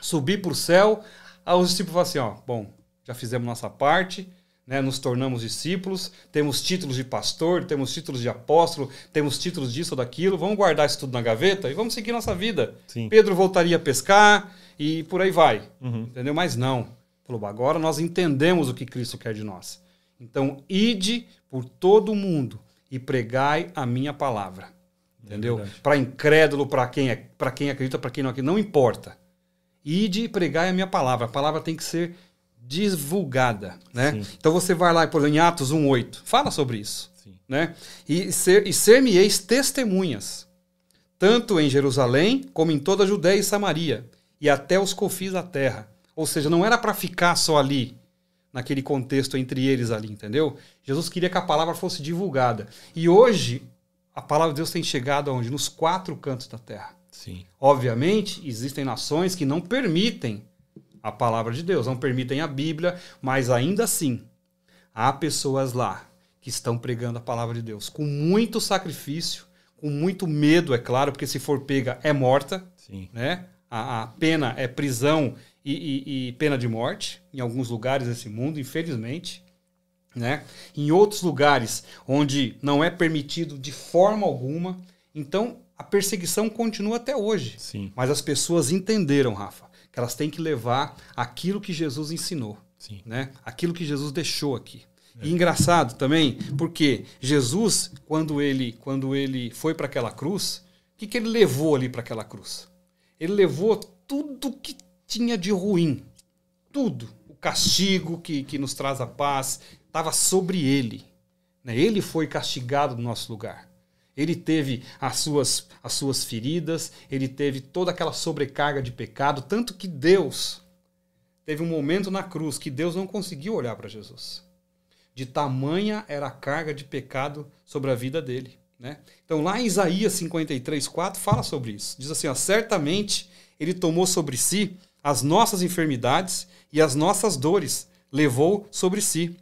subi para o céu. Aí os discípulos falam assim: ó, bom, já fizemos nossa parte, né, nos tornamos discípulos, temos títulos de pastor, temos títulos de apóstolo, temos títulos disso ou daquilo, vamos guardar isso tudo na gaveta e vamos seguir nossa vida. Sim. Pedro voltaria a pescar e por aí vai. Uhum. Entendeu? Mas não. Falou, agora nós entendemos o que Cristo quer de nós. Então, ide por todo o mundo e pregai a minha palavra. Entendeu? É para incrédulo, para quem, é, quem acredita, para quem não acredita, não importa. Ide e pregai a minha palavra. A palavra tem que ser divulgada, né? Então você vai lá, por exemplo, em Atos 1:8, fala sobre isso, Sim. né? E ser e ser-me-eis testemunhas, tanto em Jerusalém como em toda a Judéia e Samaria, e até os confins da terra. Ou seja, não era para ficar só ali, naquele contexto entre eles ali, entendeu? Jesus queria que a palavra fosse divulgada. E hoje a palavra de Deus tem chegado aonde? Nos quatro cantos da terra. Sim. Obviamente, existem nações que não permitem a palavra de Deus, não permitem a Bíblia, mas ainda assim há pessoas lá que estão pregando a palavra de Deus com muito sacrifício, com muito medo, é claro, porque se for pega é morta, Sim. né? A, a pena é prisão e, e, e, pena de morte em alguns lugares desse mundo, infelizmente, né? Em outros lugares onde não é permitido de forma alguma, então a perseguição continua até hoje. Sim. Mas as pessoas entenderam, Rafa, que elas têm que levar aquilo que Jesus ensinou, Sim. né? Aquilo que Jesus deixou aqui. É. E engraçado também, porque Jesus, quando ele, quando ele foi para aquela cruz, o que, que ele levou ali para aquela cruz? Ele levou tudo que tinha de ruim, tudo. O castigo que, que nos traz a paz estava sobre ele. Né? Ele foi castigado no nosso lugar. Ele teve as suas, as suas feridas, ele teve toda aquela sobrecarga de pecado, tanto que Deus teve um momento na cruz que Deus não conseguiu olhar para Jesus. De tamanha era a carga de pecado sobre a vida dele. Né? Então, lá em Isaías 53, 4, fala sobre isso. Diz assim: ó, certamente ele tomou sobre si as nossas enfermidades e as nossas dores, levou sobre si.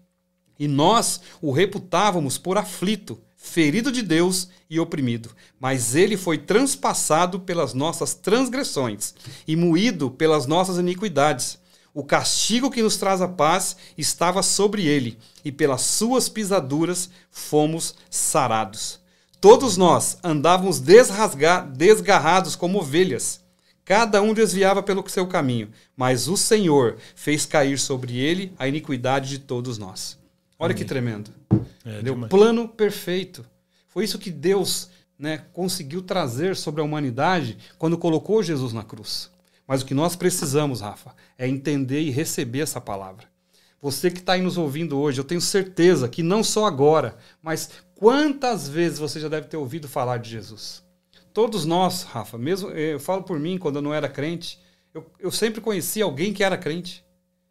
E nós o reputávamos por aflito ferido de Deus e oprimido. Mas ele foi transpassado pelas nossas transgressões e moído pelas nossas iniquidades. O castigo que nos traz a paz estava sobre ele, e pelas suas pisaduras fomos sarados. Todos nós andávamos desgarrados como ovelhas. Cada um desviava pelo seu caminho, mas o Senhor fez cair sobre ele a iniquidade de todos nós. Olha Amém. que tremendo. É, Deu plano perfeito. Foi isso que Deus né, conseguiu trazer sobre a humanidade quando colocou Jesus na cruz. Mas o que nós precisamos, Rafa, é entender e receber essa palavra. Você que está aí nos ouvindo hoje, eu tenho certeza que não só agora, mas quantas vezes você já deve ter ouvido falar de Jesus? Todos nós, Rafa, mesmo eu falo por mim, quando eu não era crente, eu, eu sempre conheci alguém que era crente.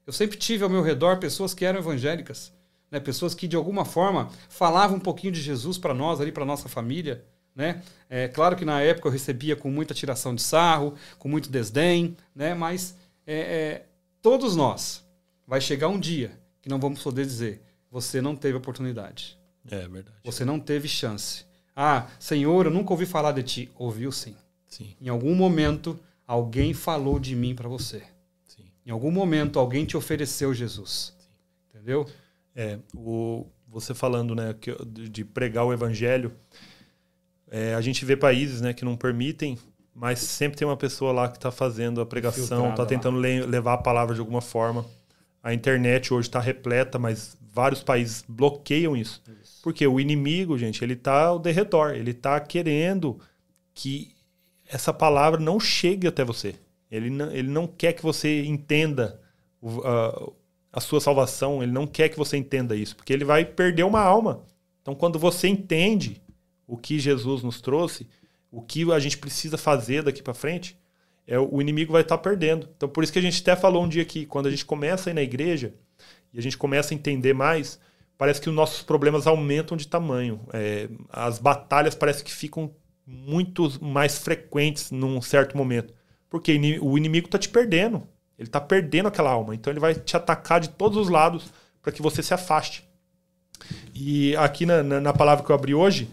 Eu sempre tive ao meu redor pessoas que eram evangélicas né? pessoas que de alguma forma falavam um pouquinho de Jesus para nós, ali para nossa família. Né? É claro que na época eu recebia com muita tiração de sarro, com muito desdém, né? mas é, é, todos nós vai chegar um dia que não vamos poder dizer você não teve oportunidade. É verdade. Você não teve chance. Ah, Senhor, eu nunca ouvi falar de ti. Ouviu sim. Sim. Em algum momento alguém falou de mim para você. Sim. Em algum momento alguém te ofereceu Jesus. Sim. Entendeu? É, o, você falando né, que, de pregar o evangelho, é, a gente vê países né, que não permitem, mas sempre tem uma pessoa lá que está fazendo a pregação, está tentando le levar a palavra de alguma forma. A internet hoje está repleta, mas vários países bloqueiam isso. isso. Porque o inimigo, gente, ele está ao derredor, ele está querendo que essa palavra não chegue até você. Ele não, ele não quer que você entenda o, a sua salvação, ele não quer que você entenda isso, porque ele vai perder uma alma. Então, quando você entende o que Jesus nos trouxe, o que a gente precisa fazer daqui para frente, é, o inimigo vai estar tá perdendo. Então, por isso que a gente até falou um dia aqui, quando a gente começa a ir na igreja e a gente começa a entender mais, parece que os nossos problemas aumentam de tamanho. É, as batalhas parece que ficam muito mais frequentes num certo momento. Porque o inimigo está te perdendo. Ele está perdendo aquela alma. Então ele vai te atacar de todos os lados para que você se afaste. E aqui na, na, na, palavra que eu abri hoje,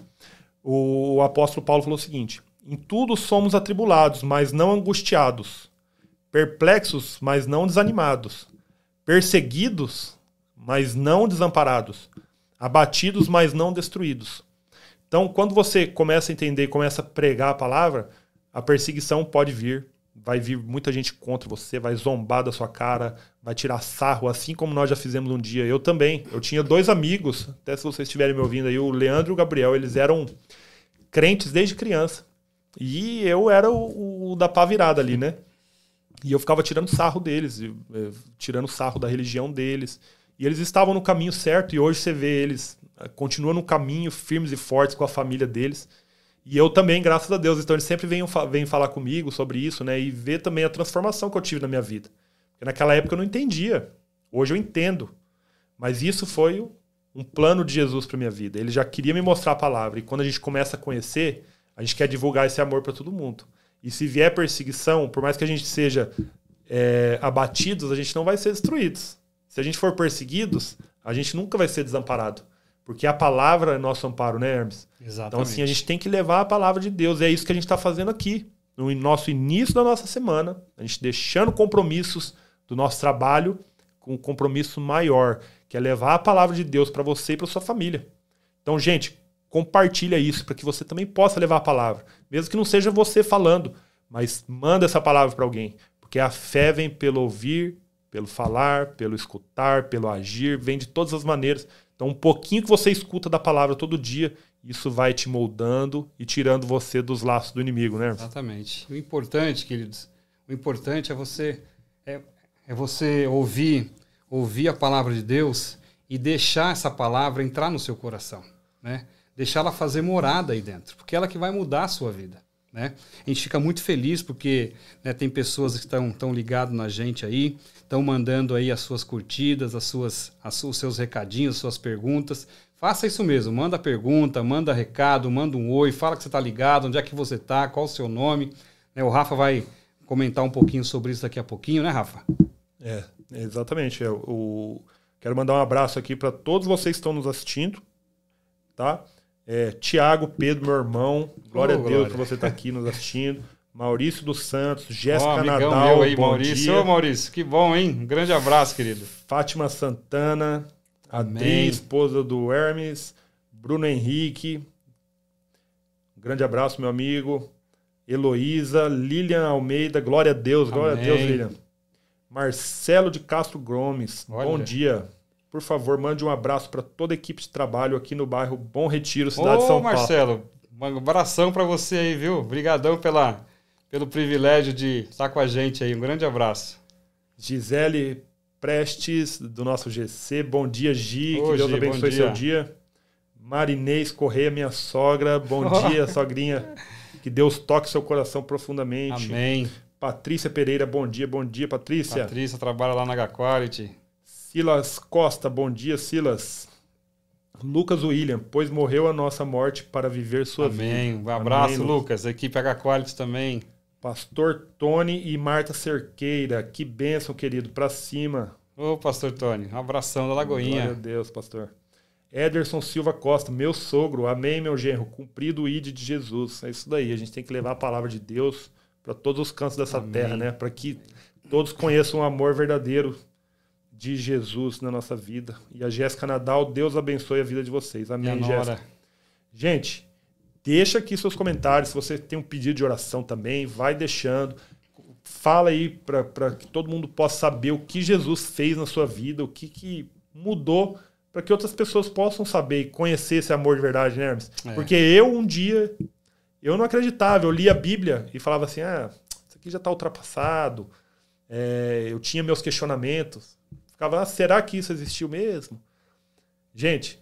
o, o apóstolo Paulo falou o seguinte: Em tudo somos atribulados, mas não angustiados, perplexos, mas não desanimados, perseguidos, mas não desamparados, abatidos, mas não destruídos. Então, quando você começa a entender, começa a pregar a palavra, a perseguição pode vir, vai vir muita gente contra você, vai zombar da sua cara, vai tirar sarro, assim como nós já fizemos um dia. Eu também. Eu tinha dois amigos, até se vocês estiverem me ouvindo aí, o Leandro e o Gabriel, eles eram crentes desde criança. E eu era o, o da pá virada ali, né? E eu ficava tirando sarro deles, eh, tirando sarro da religião deles. E eles estavam no caminho certo, e hoje você vê eles eh, continuam no caminho, firmes e fortes com a família deles. E eu também, graças a Deus. Então eles sempre vêm, vêm falar comigo sobre isso, né? E ver também a transformação que eu tive na minha vida. Porque naquela época eu não entendia. Hoje eu entendo. Mas isso foi um plano de Jesus para minha vida. Ele já queria me mostrar a palavra. E quando a gente começa a conhecer, a gente quer divulgar esse amor para todo mundo. E se vier perseguição, por mais que a gente seja é, abatidos, a gente não vai ser destruídos. Se a gente for perseguidos, a gente nunca vai ser desamparado. Porque a palavra é nosso amparo, né, Hermes? Exatamente. Então, assim, a gente tem que levar a palavra de Deus. E é isso que a gente está fazendo aqui. No nosso início da nossa semana, a gente deixando compromissos do nosso trabalho com um compromisso maior, que é levar a palavra de Deus para você e para sua família. Então, gente, compartilha isso para que você também possa levar a palavra, mesmo que não seja você falando, mas manda essa palavra para alguém, porque a fé vem pelo ouvir, pelo falar, pelo escutar, pelo agir, vem de todas as maneiras. Então, um pouquinho que você escuta da palavra todo dia, isso vai te moldando e tirando você dos laços do inimigo, né? Exatamente. O importante, queridos, o importante é você é, é você ouvir, ouvir a palavra de Deus e deixar essa palavra entrar no seu coração, né? Deixar ela fazer morada aí dentro, porque é ela que vai mudar a sua vida. Né? A gente fica muito feliz porque né, tem pessoas que estão tão ligadas na gente aí, estão mandando aí as suas curtidas, as suas, as, os seus recadinhos, as suas perguntas. Faça isso mesmo, manda pergunta, manda recado, manda um oi, fala que você está ligado, onde é que você está, qual o seu nome. Né, o Rafa vai comentar um pouquinho sobre isso daqui a pouquinho, né, Rafa? É, exatamente. É, o... Quero mandar um abraço aqui para todos vocês que estão nos assistindo, tá? É, Tiago, Pedro, meu irmão, glória oh, a Deus que você está aqui nos assistindo. Maurício dos Santos, Jéssica oh, Nadal. Meu aí, bom Maurício. Dia. Ô, Maurício, que bom, hein? Um grande abraço, querido. Fátima Santana, Adri, esposa do Hermes, Bruno Henrique. Um grande abraço, meu amigo. Heloísa, Lilian Almeida, glória a Deus, glória Amém. a Deus, Lilian. Marcelo de Castro Gomes, Olha. bom dia. Por favor, mande um abraço para toda a equipe de trabalho aqui no bairro Bom Retiro, cidade Ô, de São Marcelo, Paulo. Marcelo, um abração para você aí, viu? Obrigadão pela, pelo privilégio de estar com a gente aí. Um grande abraço. Gisele Prestes, do nosso GC. Bom dia, Gi. Ô, que Deus Gi, abençoe dia. seu dia. Marinês Correia, minha sogra. Bom dia, sogrinha. Que Deus toque seu coração profundamente. Amém. Patrícia Pereira, bom dia, bom dia, Patrícia. Patrícia trabalha lá na H-Quality. Silas Costa, bom dia, Silas. Lucas William, pois morreu a nossa morte para viver sua Amém. vida. Um abraço, Amém, Lucas. Equipe H-Quality também. Pastor Tony e Marta Cerqueira, que bênção, querido, para cima. Ô, Pastor Tony, um abração da Lagoinha. Glória a Deus, pastor. Ederson Silva Costa, meu sogro, amém, meu genro, cumprido o ID de Jesus. É isso daí, a gente tem que levar a palavra de Deus para todos os cantos dessa amém. terra, né? Para que todos conheçam o amor verdadeiro de Jesus na nossa vida. E a Jéssica Nadal, Deus abençoe a vida de vocês. Amém, Jéssica. Gente, deixa aqui seus comentários. Se você tem um pedido de oração também, vai deixando. Fala aí para que todo mundo possa saber o que Jesus fez na sua vida, o que, que mudou, para que outras pessoas possam saber e conhecer esse amor de verdade, né, Hermes? É. Porque eu, um dia, eu não acreditava. Eu lia a Bíblia e falava assim: ah, aqui já está ultrapassado. É, eu tinha meus questionamentos. Ficava, ah, será que isso existiu mesmo? Gente,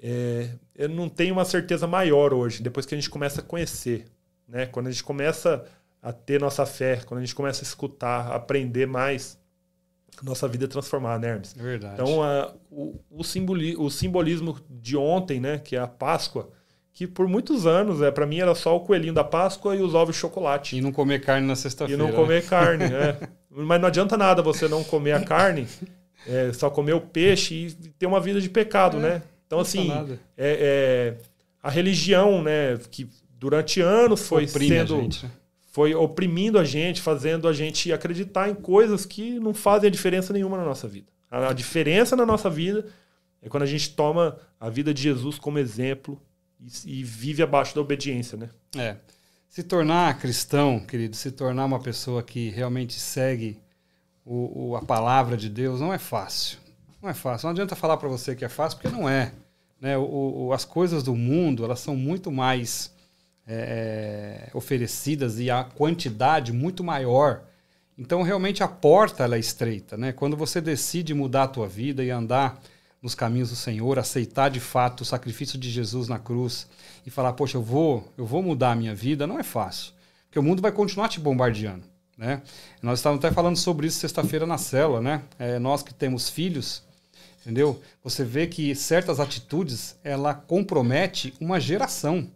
é, eu não tenho uma certeza maior hoje, depois que a gente começa a conhecer. Né? Quando a gente começa a ter nossa fé, quando a gente começa a escutar, a aprender mais, nossa vida é transformar, né, Hermes? É verdade. Então, a, o, o, simboli, o simbolismo de ontem, né, que é a Páscoa, que por muitos anos, é para mim, era só o coelhinho da Páscoa e os ovos de chocolate. E não comer carne na sexta-feira. E não comer né? carne, é. Mas não adianta nada você não comer a carne, é, só comer o peixe e ter uma vida de pecado, é, né? Então, assim, é, é, a religião, né, que durante anos foi Oprime sendo né? foi oprimindo a gente, fazendo a gente acreditar em coisas que não fazem a diferença nenhuma na nossa vida. A, diferença na nossa vida é quando a gente toma a vida de Jesus como exemplo e, e vive abaixo da obediência, né? É. Se tornar cristão, querido, se tornar uma pessoa que realmente segue o, o, a palavra de Deus não é fácil. Não é fácil. Não adianta falar para você que é fácil, porque não é. Né? O, o, as coisas do mundo elas são muito mais é, é, oferecidas e a quantidade muito maior. Então, realmente, a porta ela é estreita. Né? Quando você decide mudar a tua vida e andar nos caminhos do Senhor, aceitar de fato o sacrifício de Jesus na cruz e falar, poxa, eu vou, eu vou mudar a minha vida, não é fácil. Porque o mundo vai continuar te bombardeando. Né? Nós estávamos até falando sobre isso sexta-feira na célula, né? É, nós que temos filhos, entendeu? Você vê que certas atitudes ela compromete uma geração.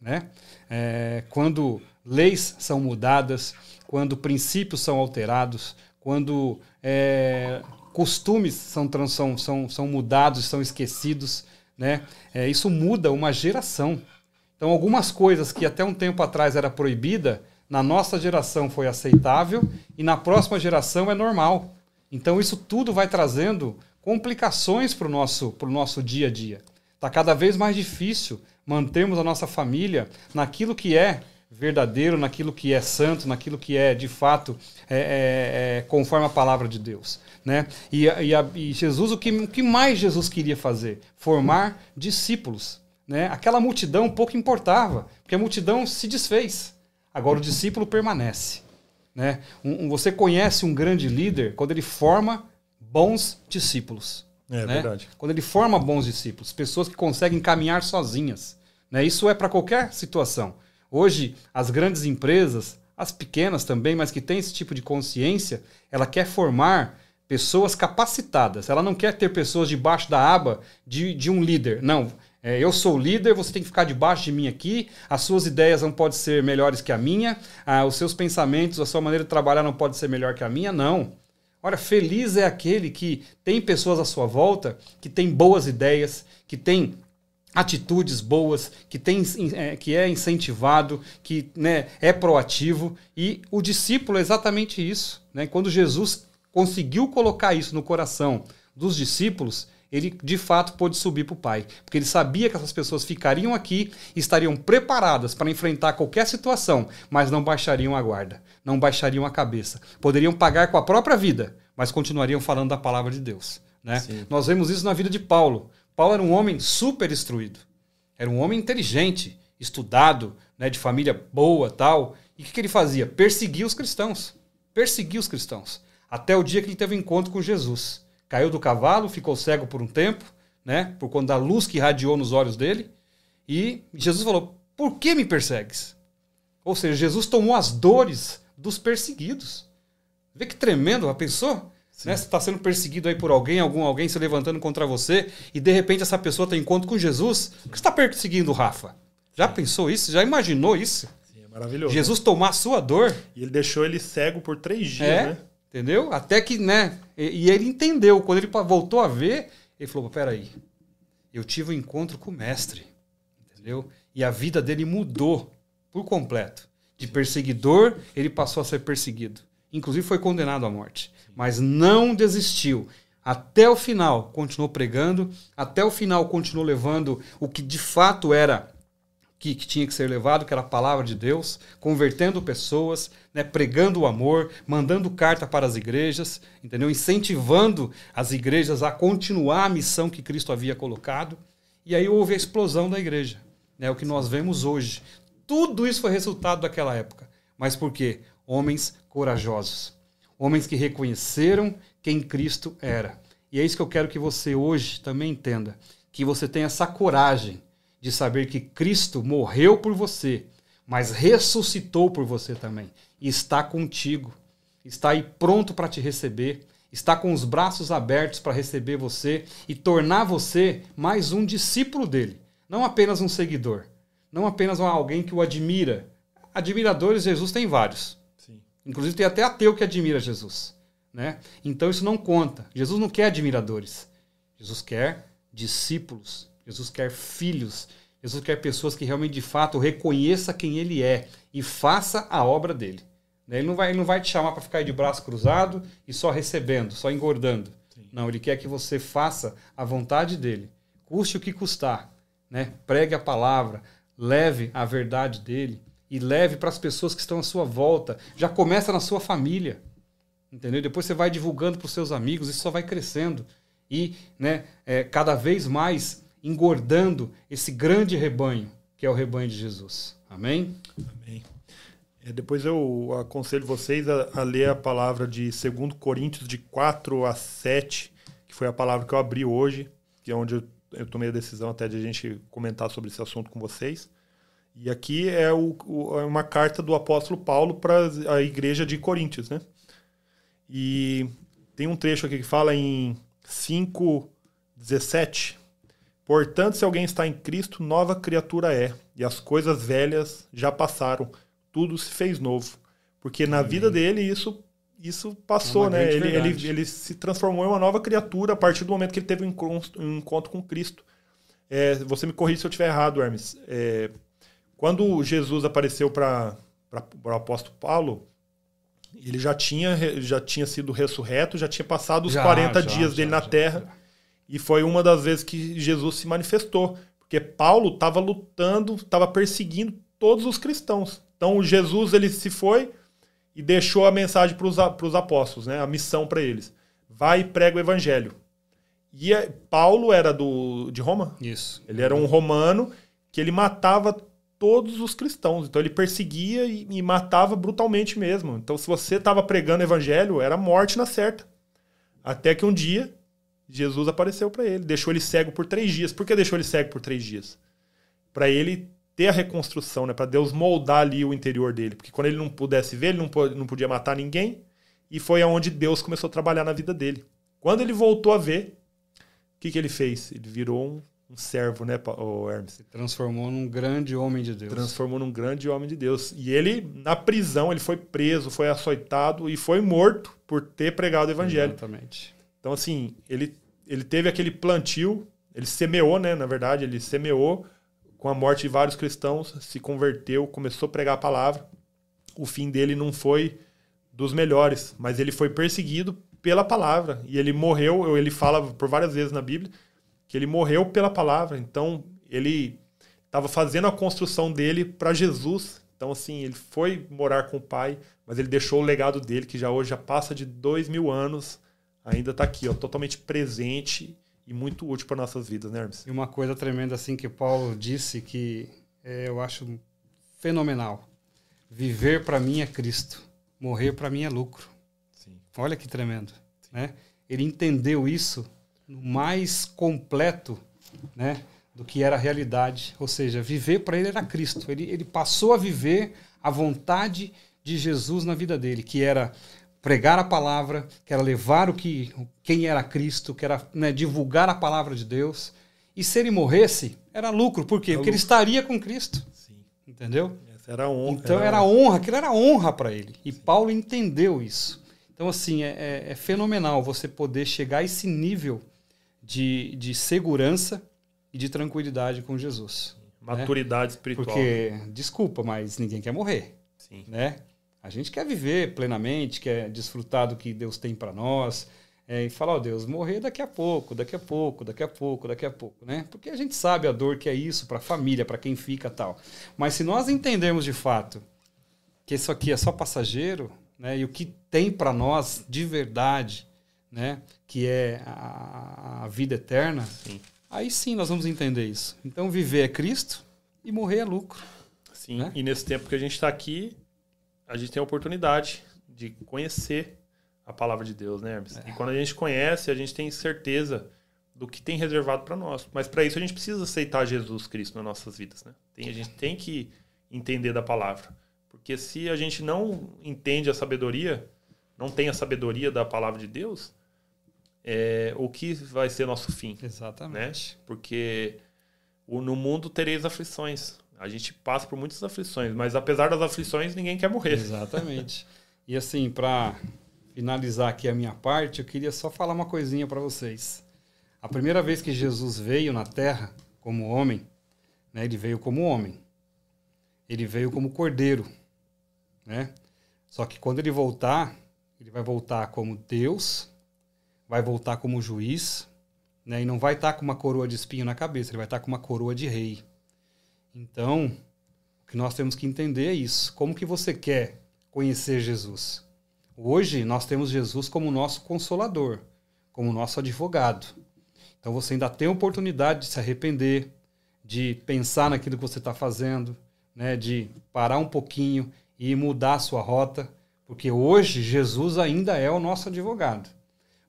Né? É, quando leis são mudadas, quando princípios são alterados, quando é, costumes são, são, são, são mudados, são esquecidos, né? É, isso muda uma geração. Então, algumas coisas que até um tempo atrás era proibida, na nossa geração foi aceitável e na próxima geração é normal. Então, isso tudo vai trazendo complicações para o nosso, nosso dia a dia. Está cada vez mais difícil mantermos a nossa família naquilo que é verdadeiro, naquilo que é santo, naquilo que é de fato é, é, é, conforme a palavra de Deus. Né? E, e, a, e Jesus, o que, o que mais Jesus queria fazer? Formar discípulos. Né? Aquela multidão pouco importava, porque a multidão se desfez. Agora o discípulo permanece. Né? Um, um, você conhece um grande líder quando ele forma bons discípulos. É né? verdade. Quando ele forma bons discípulos, pessoas que conseguem caminhar sozinhas. Né? Isso é para qualquer situação. Hoje, as grandes empresas, as pequenas também, mas que têm esse tipo de consciência, ela quer formar pessoas capacitadas. Ela não quer ter pessoas debaixo da aba de, de um líder. Não. É, eu sou o líder, você tem que ficar debaixo de mim aqui. As suas ideias não podem ser melhores que a minha. Ah, os seus pensamentos, a sua maneira de trabalhar não pode ser melhor que a minha. Não. Ora, feliz é aquele que tem pessoas à sua volta, que tem boas ideias, que tem atitudes boas, que, tem, é, que é incentivado, que né, é proativo. E o discípulo é exatamente isso. Né? Quando Jesus conseguiu colocar isso no coração dos discípulos, ele de fato pôde subir para o Pai. Porque ele sabia que essas pessoas ficariam aqui e estariam preparadas para enfrentar qualquer situação, mas não baixariam a guarda, não baixariam a cabeça. Poderiam pagar com a própria vida, mas continuariam falando da palavra de Deus. Né? Nós vemos isso na vida de Paulo. Paulo era um homem super instruído. Era um homem inteligente, estudado, né, de família boa tal. E o que, que ele fazia? Perseguia os cristãos. Perseguia os cristãos. Até o dia que ele teve um encontro com Jesus. Caiu do cavalo, ficou cego por um tempo, né, por conta da luz que irradiou nos olhos dele. E Jesus falou: Por que me persegues? Ou seja, Jesus tomou as dores dos perseguidos. Vê que tremendo, a pessoa né? Você está sendo perseguido aí por alguém, algum alguém se levantando contra você, e de repente essa pessoa tem encontro com Jesus. Por que você está perseguindo Rafa? Já pensou isso? Já imaginou isso? Sim, é maravilhoso. Jesus tomar a sua dor. E ele deixou ele cego por três dias, é, né? Entendeu? Até que, né? E, e, ele entendeu. Quando ele voltou a ver, ele falou: peraí, eu tive um encontro com o mestre. Entendeu? E a vida dele mudou por completo. De perseguidor, ele passou a ser perseguido. Inclusive foi condenado à morte mas não desistiu. Até o final continuou pregando, até o final continuou levando o que de fato era que, que, tinha que ser levado, que era a palavra de Deus, convertendo pessoas, né, pregando o amor, mandando carta para as igrejas, entendeu? Incentivando as igrejas a continuar a missão que Cristo havia colocado. E aí houve a explosão da igreja, né, o que nós vemos hoje. Tudo isso foi resultado daquela época. Mas por quê? Homens corajosos. Homens que reconheceram quem Cristo era. E é isso que eu quero que você hoje também entenda. Que você tenha essa coragem de saber que Cristo morreu por você, mas ressuscitou por você também. E está contigo. Está aí pronto para te receber. Está com os braços abertos para receber você e tornar você mais um discípulo dele. Não apenas um seguidor. Não apenas alguém que o admira. Admiradores, Jesus tem vários. Sim. Inclusive tem até ateu que admira Jesus. Né? Então isso não conta. Jesus não quer admiradores. Jesus quer discípulos. Jesus quer filhos. Jesus quer pessoas que realmente, de fato, reconheça quem ele é e faça a obra dele. Né? Ele não vai, ele não vai te chamar para ficar de braço cruzado e só recebendo, só engordando. Sim. Não, ele quer que você faça a vontade dele, custe o que custar. Né? Pregue a palavra, leve a verdade dele e leve para as pessoas que estão à sua volta. Já começa na sua família. Entendeu? Depois você vai divulgando para os seus amigos, isso só vai crescendo. E né, é, cada vez mais engordando esse grande rebanho, que é o rebanho de Jesus. Amém? Amém. É, depois eu aconselho vocês a, a, ler a palavra de 2 Coríntios de 4 a 7, que foi a palavra que eu abri hoje, que é onde eu, eu tomei a decisão até de a gente comentar sobre esse assunto com vocês. E aqui é o, o, é uma carta do apóstolo Paulo para a igreja de Coríntios, né? E tem um trecho aqui que fala em 5, 17. Portanto, se alguém está em Cristo, nova criatura é, e as coisas velhas já passaram, tudo se fez novo. Porque na Amém. vida dele isso isso passou, é né? Ele, ele, ele, se transformou em uma nova criatura a partir do momento que ele teve um encontro, um encontro com Cristo. É, você me corrija se eu estiver errado, Hermes. É, quando Jesus apareceu para o apóstolo Paulo, ele já tinha, já tinha sido ressurreto, já tinha passado os já, 40 já, dias já, dele na terra. E foi uma das vezes que Jesus se manifestou. Porque Paulo estava lutando, estava perseguindo todos os cristãos. Então Jesus ele se foi e deixou a mensagem para os apóstolos, né? a missão para eles. Vai e prega o evangelho. E é, Paulo era do, de Roma? Isso. Ele era um romano que ele matava todos os cristãos. Então ele perseguia e, e matava brutalmente mesmo. Então se você estava pregando o evangelho, era morte na certa. Até que um dia Jesus apareceu para ele, deixou ele cego por três dias. Por que deixou ele cego por três dias? Para ele ter a reconstrução, né? Para Deus moldar ali o interior dele. Porque quando ele não pudesse ver, ele não podia matar ninguém. E foi aonde Deus começou a trabalhar na vida dele. Quando ele voltou a ver, o que, que ele fez? Ele virou um um servo, né, o Hermes? Se transformou num grande homem de Deus. Transformou num grande homem de Deus. E ele, na prisão, ele foi preso, foi açoitado e foi morto por ter pregado o evangelho. Exatamente. Então, assim, ele, ele teve aquele plantio, ele semeou, né, na verdade, ele semeou com a morte de vários cristãos, se converteu, começou a pregar a palavra. O fim dele não foi dos melhores, mas ele foi perseguido pela palavra. E ele morreu, ele fala por várias vezes na Bíblia, que ele morreu pela palavra. Então, ele estava fazendo a construção dele para Jesus. Então, assim, ele foi morar com o pai, mas ele deixou o legado dele, que já hoje já passa de dois mil anos, ainda está aqui, ó, totalmente presente e muito útil para nossas vidas, né, Hermes? E uma coisa tremenda, assim, que Paulo disse que é, eu acho fenomenal. Viver para mim é Cristo, morrer para mim é lucro. Sim. Olha que tremendo, Sim. né? Ele entendeu isso no mais completo, né, do que era a realidade. Ou seja, viver para ele era Cristo. Ele, ele passou a viver a vontade de Jesus na vida dele, que era pregar a palavra, que era levar o que quem era Cristo, que era né, divulgar a palavra de Deus. E se ele morresse, era lucro. Por quê? Era Porque lucro. ele estaria com Cristo. Sim. Entendeu? Essa era honra. Então era, honra, aquilo era honra para ele. E Sim. Paulo entendeu isso. Então, assim, é, é, é, fenomenal você poder chegar a esse nível de, de segurança e de tranquilidade com Jesus. Né? Maturidade né? espiritual. Porque, desculpa, mas ninguém quer morrer. Sim. Né? A gente quer viver plenamente, quer desfrutar do que Deus tem para nós. É, e falar, ó oh, Deus, morrer daqui a pouco, daqui a pouco, daqui a pouco, daqui a pouco, né? Porque a gente sabe a dor que é isso para a família, para quem fica tal. Mas se nós entendemos de fato que isso aqui é só passageiro, né? E o que tem para nós de verdade né, que é a, a vida eterna, sim. aí sim nós vamos entender isso. Então, viver é Cristo e morrer é lucro. Sim, né? e nesse tempo que a gente está aqui, a gente tem a oportunidade de conhecer a palavra de Deus, né, Hermes? É. E quando a gente conhece, a gente tem certeza do que tem reservado para nós. Mas para isso a gente precisa aceitar Jesus Cristo nas nossas vidas, né? Tem, a gente tem que entender da palavra. Porque se a gente não entende a sabedoria, não tem a sabedoria da palavra de Deus, é, o que vai ser nosso fim? Exatamente. Né? Porque no mundo tereis aflições. A gente passa por muitas aflições, mas apesar das aflições, ninguém quer morrer. Exatamente. e assim, para finalizar aqui a minha parte, eu queria só falar uma coisinha para vocês. A primeira vez que Jesus veio na Terra como homem, né, ele veio como homem. Ele veio como cordeiro, né? Só que quando ele voltar, ele vai voltar como Deus, vai voltar como juiz, né? E não vai estar tá com uma coroa de espinho na cabeça, ele vai estar tá com uma coroa de rei. Então, o que nós temos que entender é isso. Como que você quer conhecer Jesus? Hoje nós temos Jesus como nosso consolador, como nosso advogado. Então você ainda tem a oportunidade de se arrepender, de pensar naquilo que você está fazendo, né, de parar um pouquinho e mudar a sua rota, porque hoje Jesus ainda é o nosso advogado.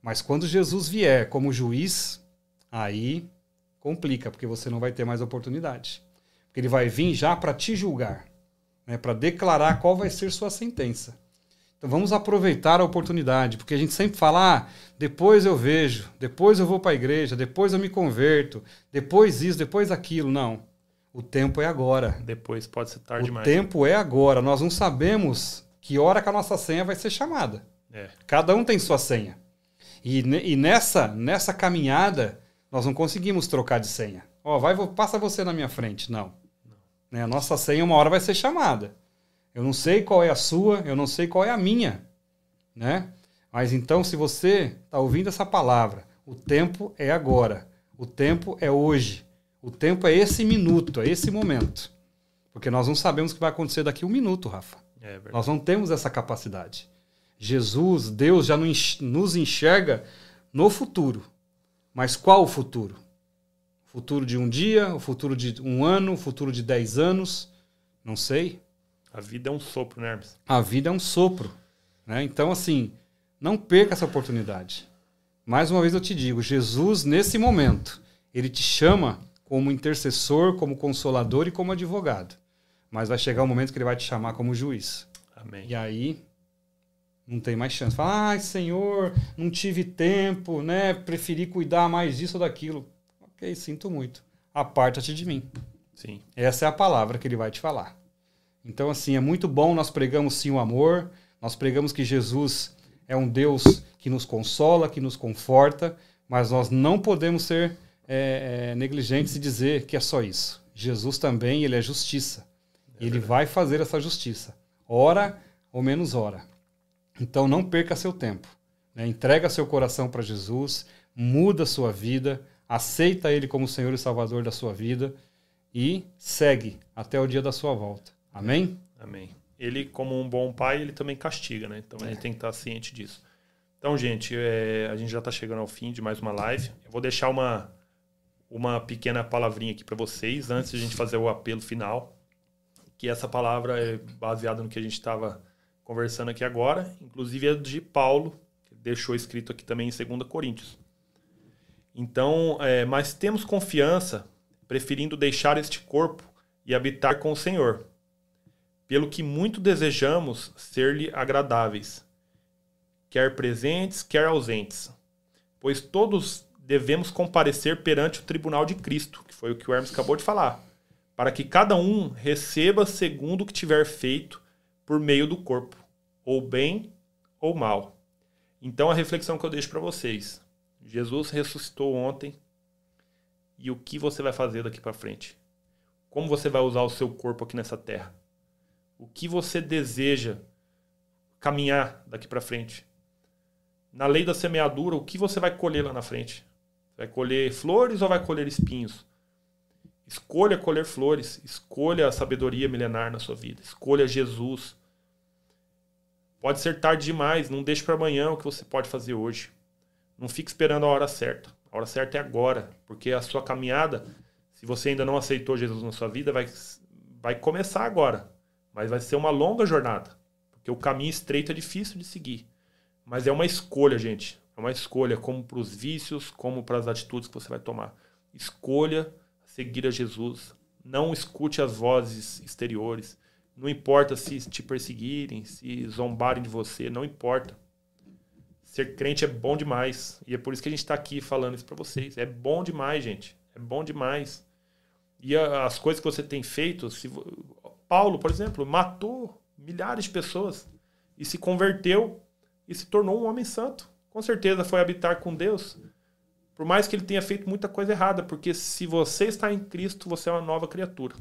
Mas quando Jesus vier como juiz, aí complica, porque você não vai ter mais oportunidade. Ele vai vir já para te julgar, né, para declarar qual vai ser sua sentença. Então vamos aproveitar a oportunidade, porque a gente sempre fala, ah, depois eu vejo, depois eu vou para a igreja, depois eu me converto, depois isso, depois aquilo. Não. O tempo é agora. Depois pode ser tarde o demais. O tempo é agora. Nós não sabemos que hora que a nossa senha vai ser chamada. É. Cada um tem sua senha. E, e nessa, nessa caminhada, nós não conseguimos trocar de senha. Ó, oh, vai, passa você na minha frente. Não. Né? A nossa senha uma hora vai ser chamada. Eu não sei qual é a sua, eu não sei qual é a minha, né? Mas então, se você está ouvindo essa palavra, o tempo é agora, o tempo é hoje, o tempo é esse minuto, é esse momento. Porque nós não sabemos o que vai acontecer daqui a um minuto, Rafa. É nós não temos essa capacidade. Jesus, Deus já nos enxerga no futuro. Mas qual o futuro? Futuro de um dia, o futuro de um ano, o futuro de dez anos? Não sei. A vida é um sopro, né, Hermes? A vida é um sopro. Né? Então, assim, não perca essa oportunidade. Mais uma vez eu te digo, Jesus, nesse momento, ele te chama como intercessor, como consolador e como advogado. Mas vai chegar o um momento que ele vai te chamar como juiz. Amém. E aí não tem mais chance. Fala, ai, Senhor, não tive tempo, né? Preferi cuidar mais disso ou daquilo. Ok, sinto muito. Aparta-te de mim. Sim. Essa é a palavra que ele vai te falar. Então, assim, é muito bom, nós pregamos sim o amor, nós pregamos que Jesus é um Deus que nos consola, que nos conforta, mas nós não podemos ser é, é, negligentes e dizer que é só isso. Jesus também, ele é justiça. É ele vai fazer essa justiça, hora ou menos hora. Então, não perca seu tempo. Né? Entrega seu coração para Jesus, muda sua vida, aceita Ele como Senhor e Salvador da sua vida e segue até o dia da sua volta. Amém? Amém. Ele, como um bom pai, ele também castiga, né? Então é. a gente tem que estar ciente disso. Então, gente, é, a gente já está chegando ao fim de mais uma live. Eu vou deixar uma, uma pequena palavrinha aqui para vocês antes de a gente fazer o apelo final. Que essa palavra é baseada no que a gente estava conversando aqui agora, inclusive é de Paulo, que deixou escrito aqui também em 2 Coríntios. Então, é, mas temos confiança, preferindo deixar este corpo e habitar com o Senhor pelo que muito desejamos ser-lhe agradáveis, quer presentes, quer ausentes, pois todos devemos comparecer perante o tribunal de Cristo, que foi o que o Hermes acabou de falar, para que cada um receba segundo o que tiver feito por meio do corpo, ou bem ou mal. Então a reflexão que eu deixo para vocês: Jesus ressuscitou ontem, e o que você vai fazer daqui para frente? Como você vai usar o seu corpo aqui nessa terra? o que você deseja caminhar daqui para frente. Na lei da semeadura, o que você vai colher lá na frente? Vai colher flores ou vai colher espinhos? Escolha colher flores, escolha a sabedoria milenar na sua vida, escolha Jesus. Pode ser tarde demais, não deixe para amanhã o que você pode fazer hoje. Não fique esperando a hora certa. A hora certa é agora, porque a sua caminhada, se você ainda não aceitou Jesus na sua vida, vai, vai começar agora. Mas vai ser uma longa jornada. Porque o caminho estreito é difícil de seguir. Mas é uma escolha, gente. É uma escolha, como para os vícios, como para as atitudes que você vai tomar. Escolha seguir a Jesus. Não escute as vozes exteriores. Não importa se te perseguirem, se zombarem de você, não importa. Ser crente é bom demais. E é por isso que a gente está aqui falando isso para vocês. É bom demais, gente. É bom demais. E as coisas que você tem feito, se, Paulo, por exemplo, matou milhares de pessoas e se converteu e se tornou um homem santo. Com certeza foi habitar com Deus. Por mais que ele tenha feito muita coisa errada, porque se você está em Cristo, você é uma nova criatura.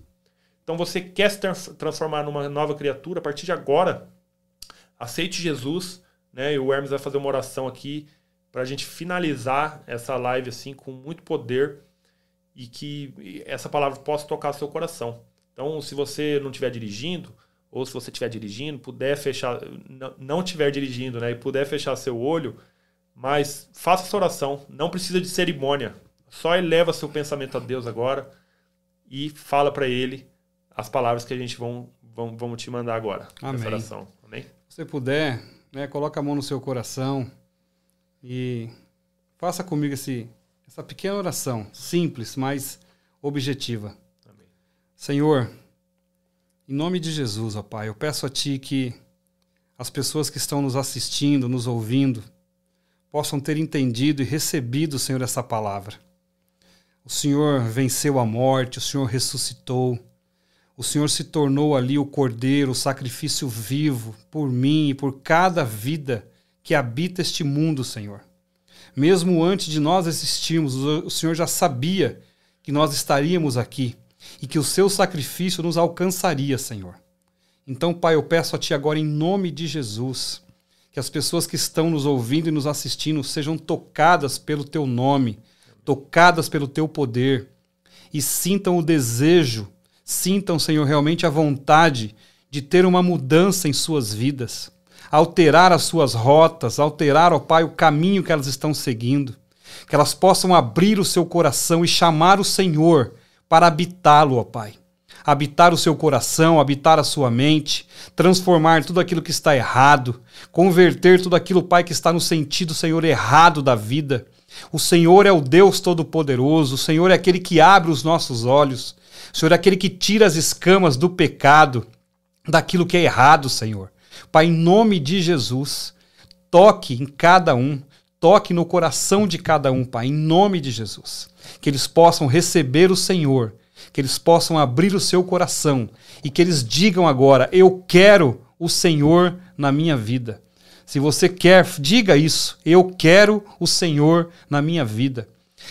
Então você quer se transformar numa nova criatura a partir de agora, aceite Jesus, né? E o Hermes vai fazer uma oração aqui para a gente finalizar essa live assim com muito poder e que essa palavra possa tocar seu coração. Então, se você não estiver dirigindo, ou se você estiver dirigindo, puder fechar, não estiver dirigindo, né, e puder fechar seu olho, mas faça essa oração, não precisa de cerimônia, só eleva seu pensamento a Deus agora e fala para Ele as palavras que a gente vão, vão, vamos te mandar agora. Amém. oração. Amém? Se você puder, né, coloca a mão no seu coração e faça comigo esse, essa pequena oração, simples, mas objetiva. Amém. Senhor, em nome de Jesus, ó Pai, eu peço a Ti que as pessoas que estão nos assistindo, nos ouvindo, possam ter entendido e recebido, Senhor, essa palavra. O Senhor venceu a morte, o Senhor ressuscitou, o Senhor se tornou ali o cordeiro, o sacrifício vivo por mim e por cada vida que habita este mundo, Senhor. Mesmo antes de nós existirmos, o Senhor já sabia que nós estaríamos aqui e que o seu sacrifício nos alcançaria, Senhor. Então, Pai, eu peço a Ti agora, em nome de Jesus, que as pessoas que estão nos ouvindo e nos assistindo sejam tocadas pelo Teu nome, tocadas pelo Teu poder e sintam o desejo, sintam, Senhor, realmente a vontade de ter uma mudança em suas vidas, alterar as suas rotas, alterar, ó Pai, o caminho que elas estão seguindo, que elas possam abrir o seu coração e chamar o Senhor para habitá-lo, ó Pai. Habitar o seu coração, habitar a sua mente, transformar tudo aquilo que está errado, converter tudo aquilo, Pai, que está no sentido, Senhor, errado da vida. O Senhor é o Deus Todo-Poderoso, o Senhor é aquele que abre os nossos olhos, o Senhor é aquele que tira as escamas do pecado, daquilo que é errado, Senhor. Pai, em nome de Jesus, toque em cada um, toque no coração de cada um, Pai, em nome de Jesus que eles possam receber o Senhor, que eles possam abrir o seu coração e que eles digam agora: Eu quero o Senhor na minha vida. Se você quer, diga isso. Eu quero o Senhor na minha vida.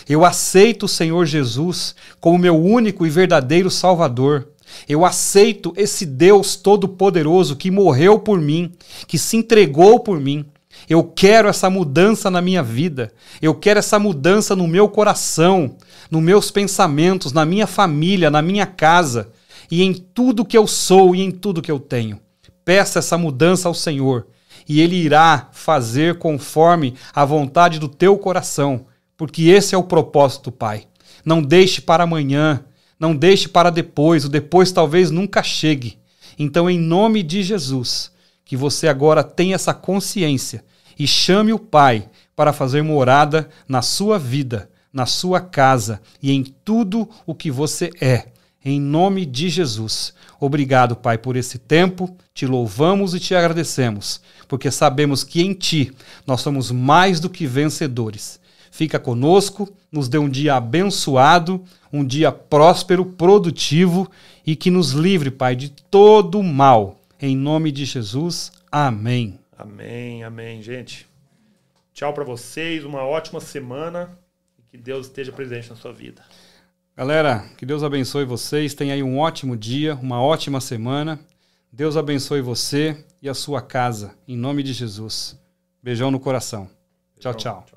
Eu aceito o Senhor Jesus como meu único e verdadeiro Salvador. Eu aceito esse Deus Todo-Poderoso que morreu por mim, que se entregou por mim. Eu quero essa mudança na minha vida. Eu quero essa mudança no meu coração, nos meus pensamentos, na minha família, na minha casa e em tudo que eu sou e em tudo que eu tenho. Peça essa mudança ao Senhor e Ele irá fazer conforme a vontade do teu coração, porque esse é o propósito, Pai. Não deixe para amanhã, não deixe para depois, o depois talvez nunca chegue. Então, em nome de Jesus, que você agora tenha essa consciência e chame o Pai para fazer morada na sua vida, na sua casa e em tudo o que você é. Em nome de Jesus. Obrigado, Pai, por esse tempo. Te louvamos e te agradecemos, porque sabemos que em Ti nós somos mais do que vencedores. Fica conosco, nos dê um dia abençoado, um dia próspero, produtivo e que nos livre, Pai, de todo mal. Em nome de Jesus. Amém. Amém, amém, gente. Tchau para vocês, uma ótima semana e que Deus esteja presente na sua vida. Galera, que Deus abençoe vocês, tenha aí um ótimo dia, uma ótima semana. Deus abençoe você e a sua casa, em nome de Jesus. Beijão no coração. Tchau, tchau.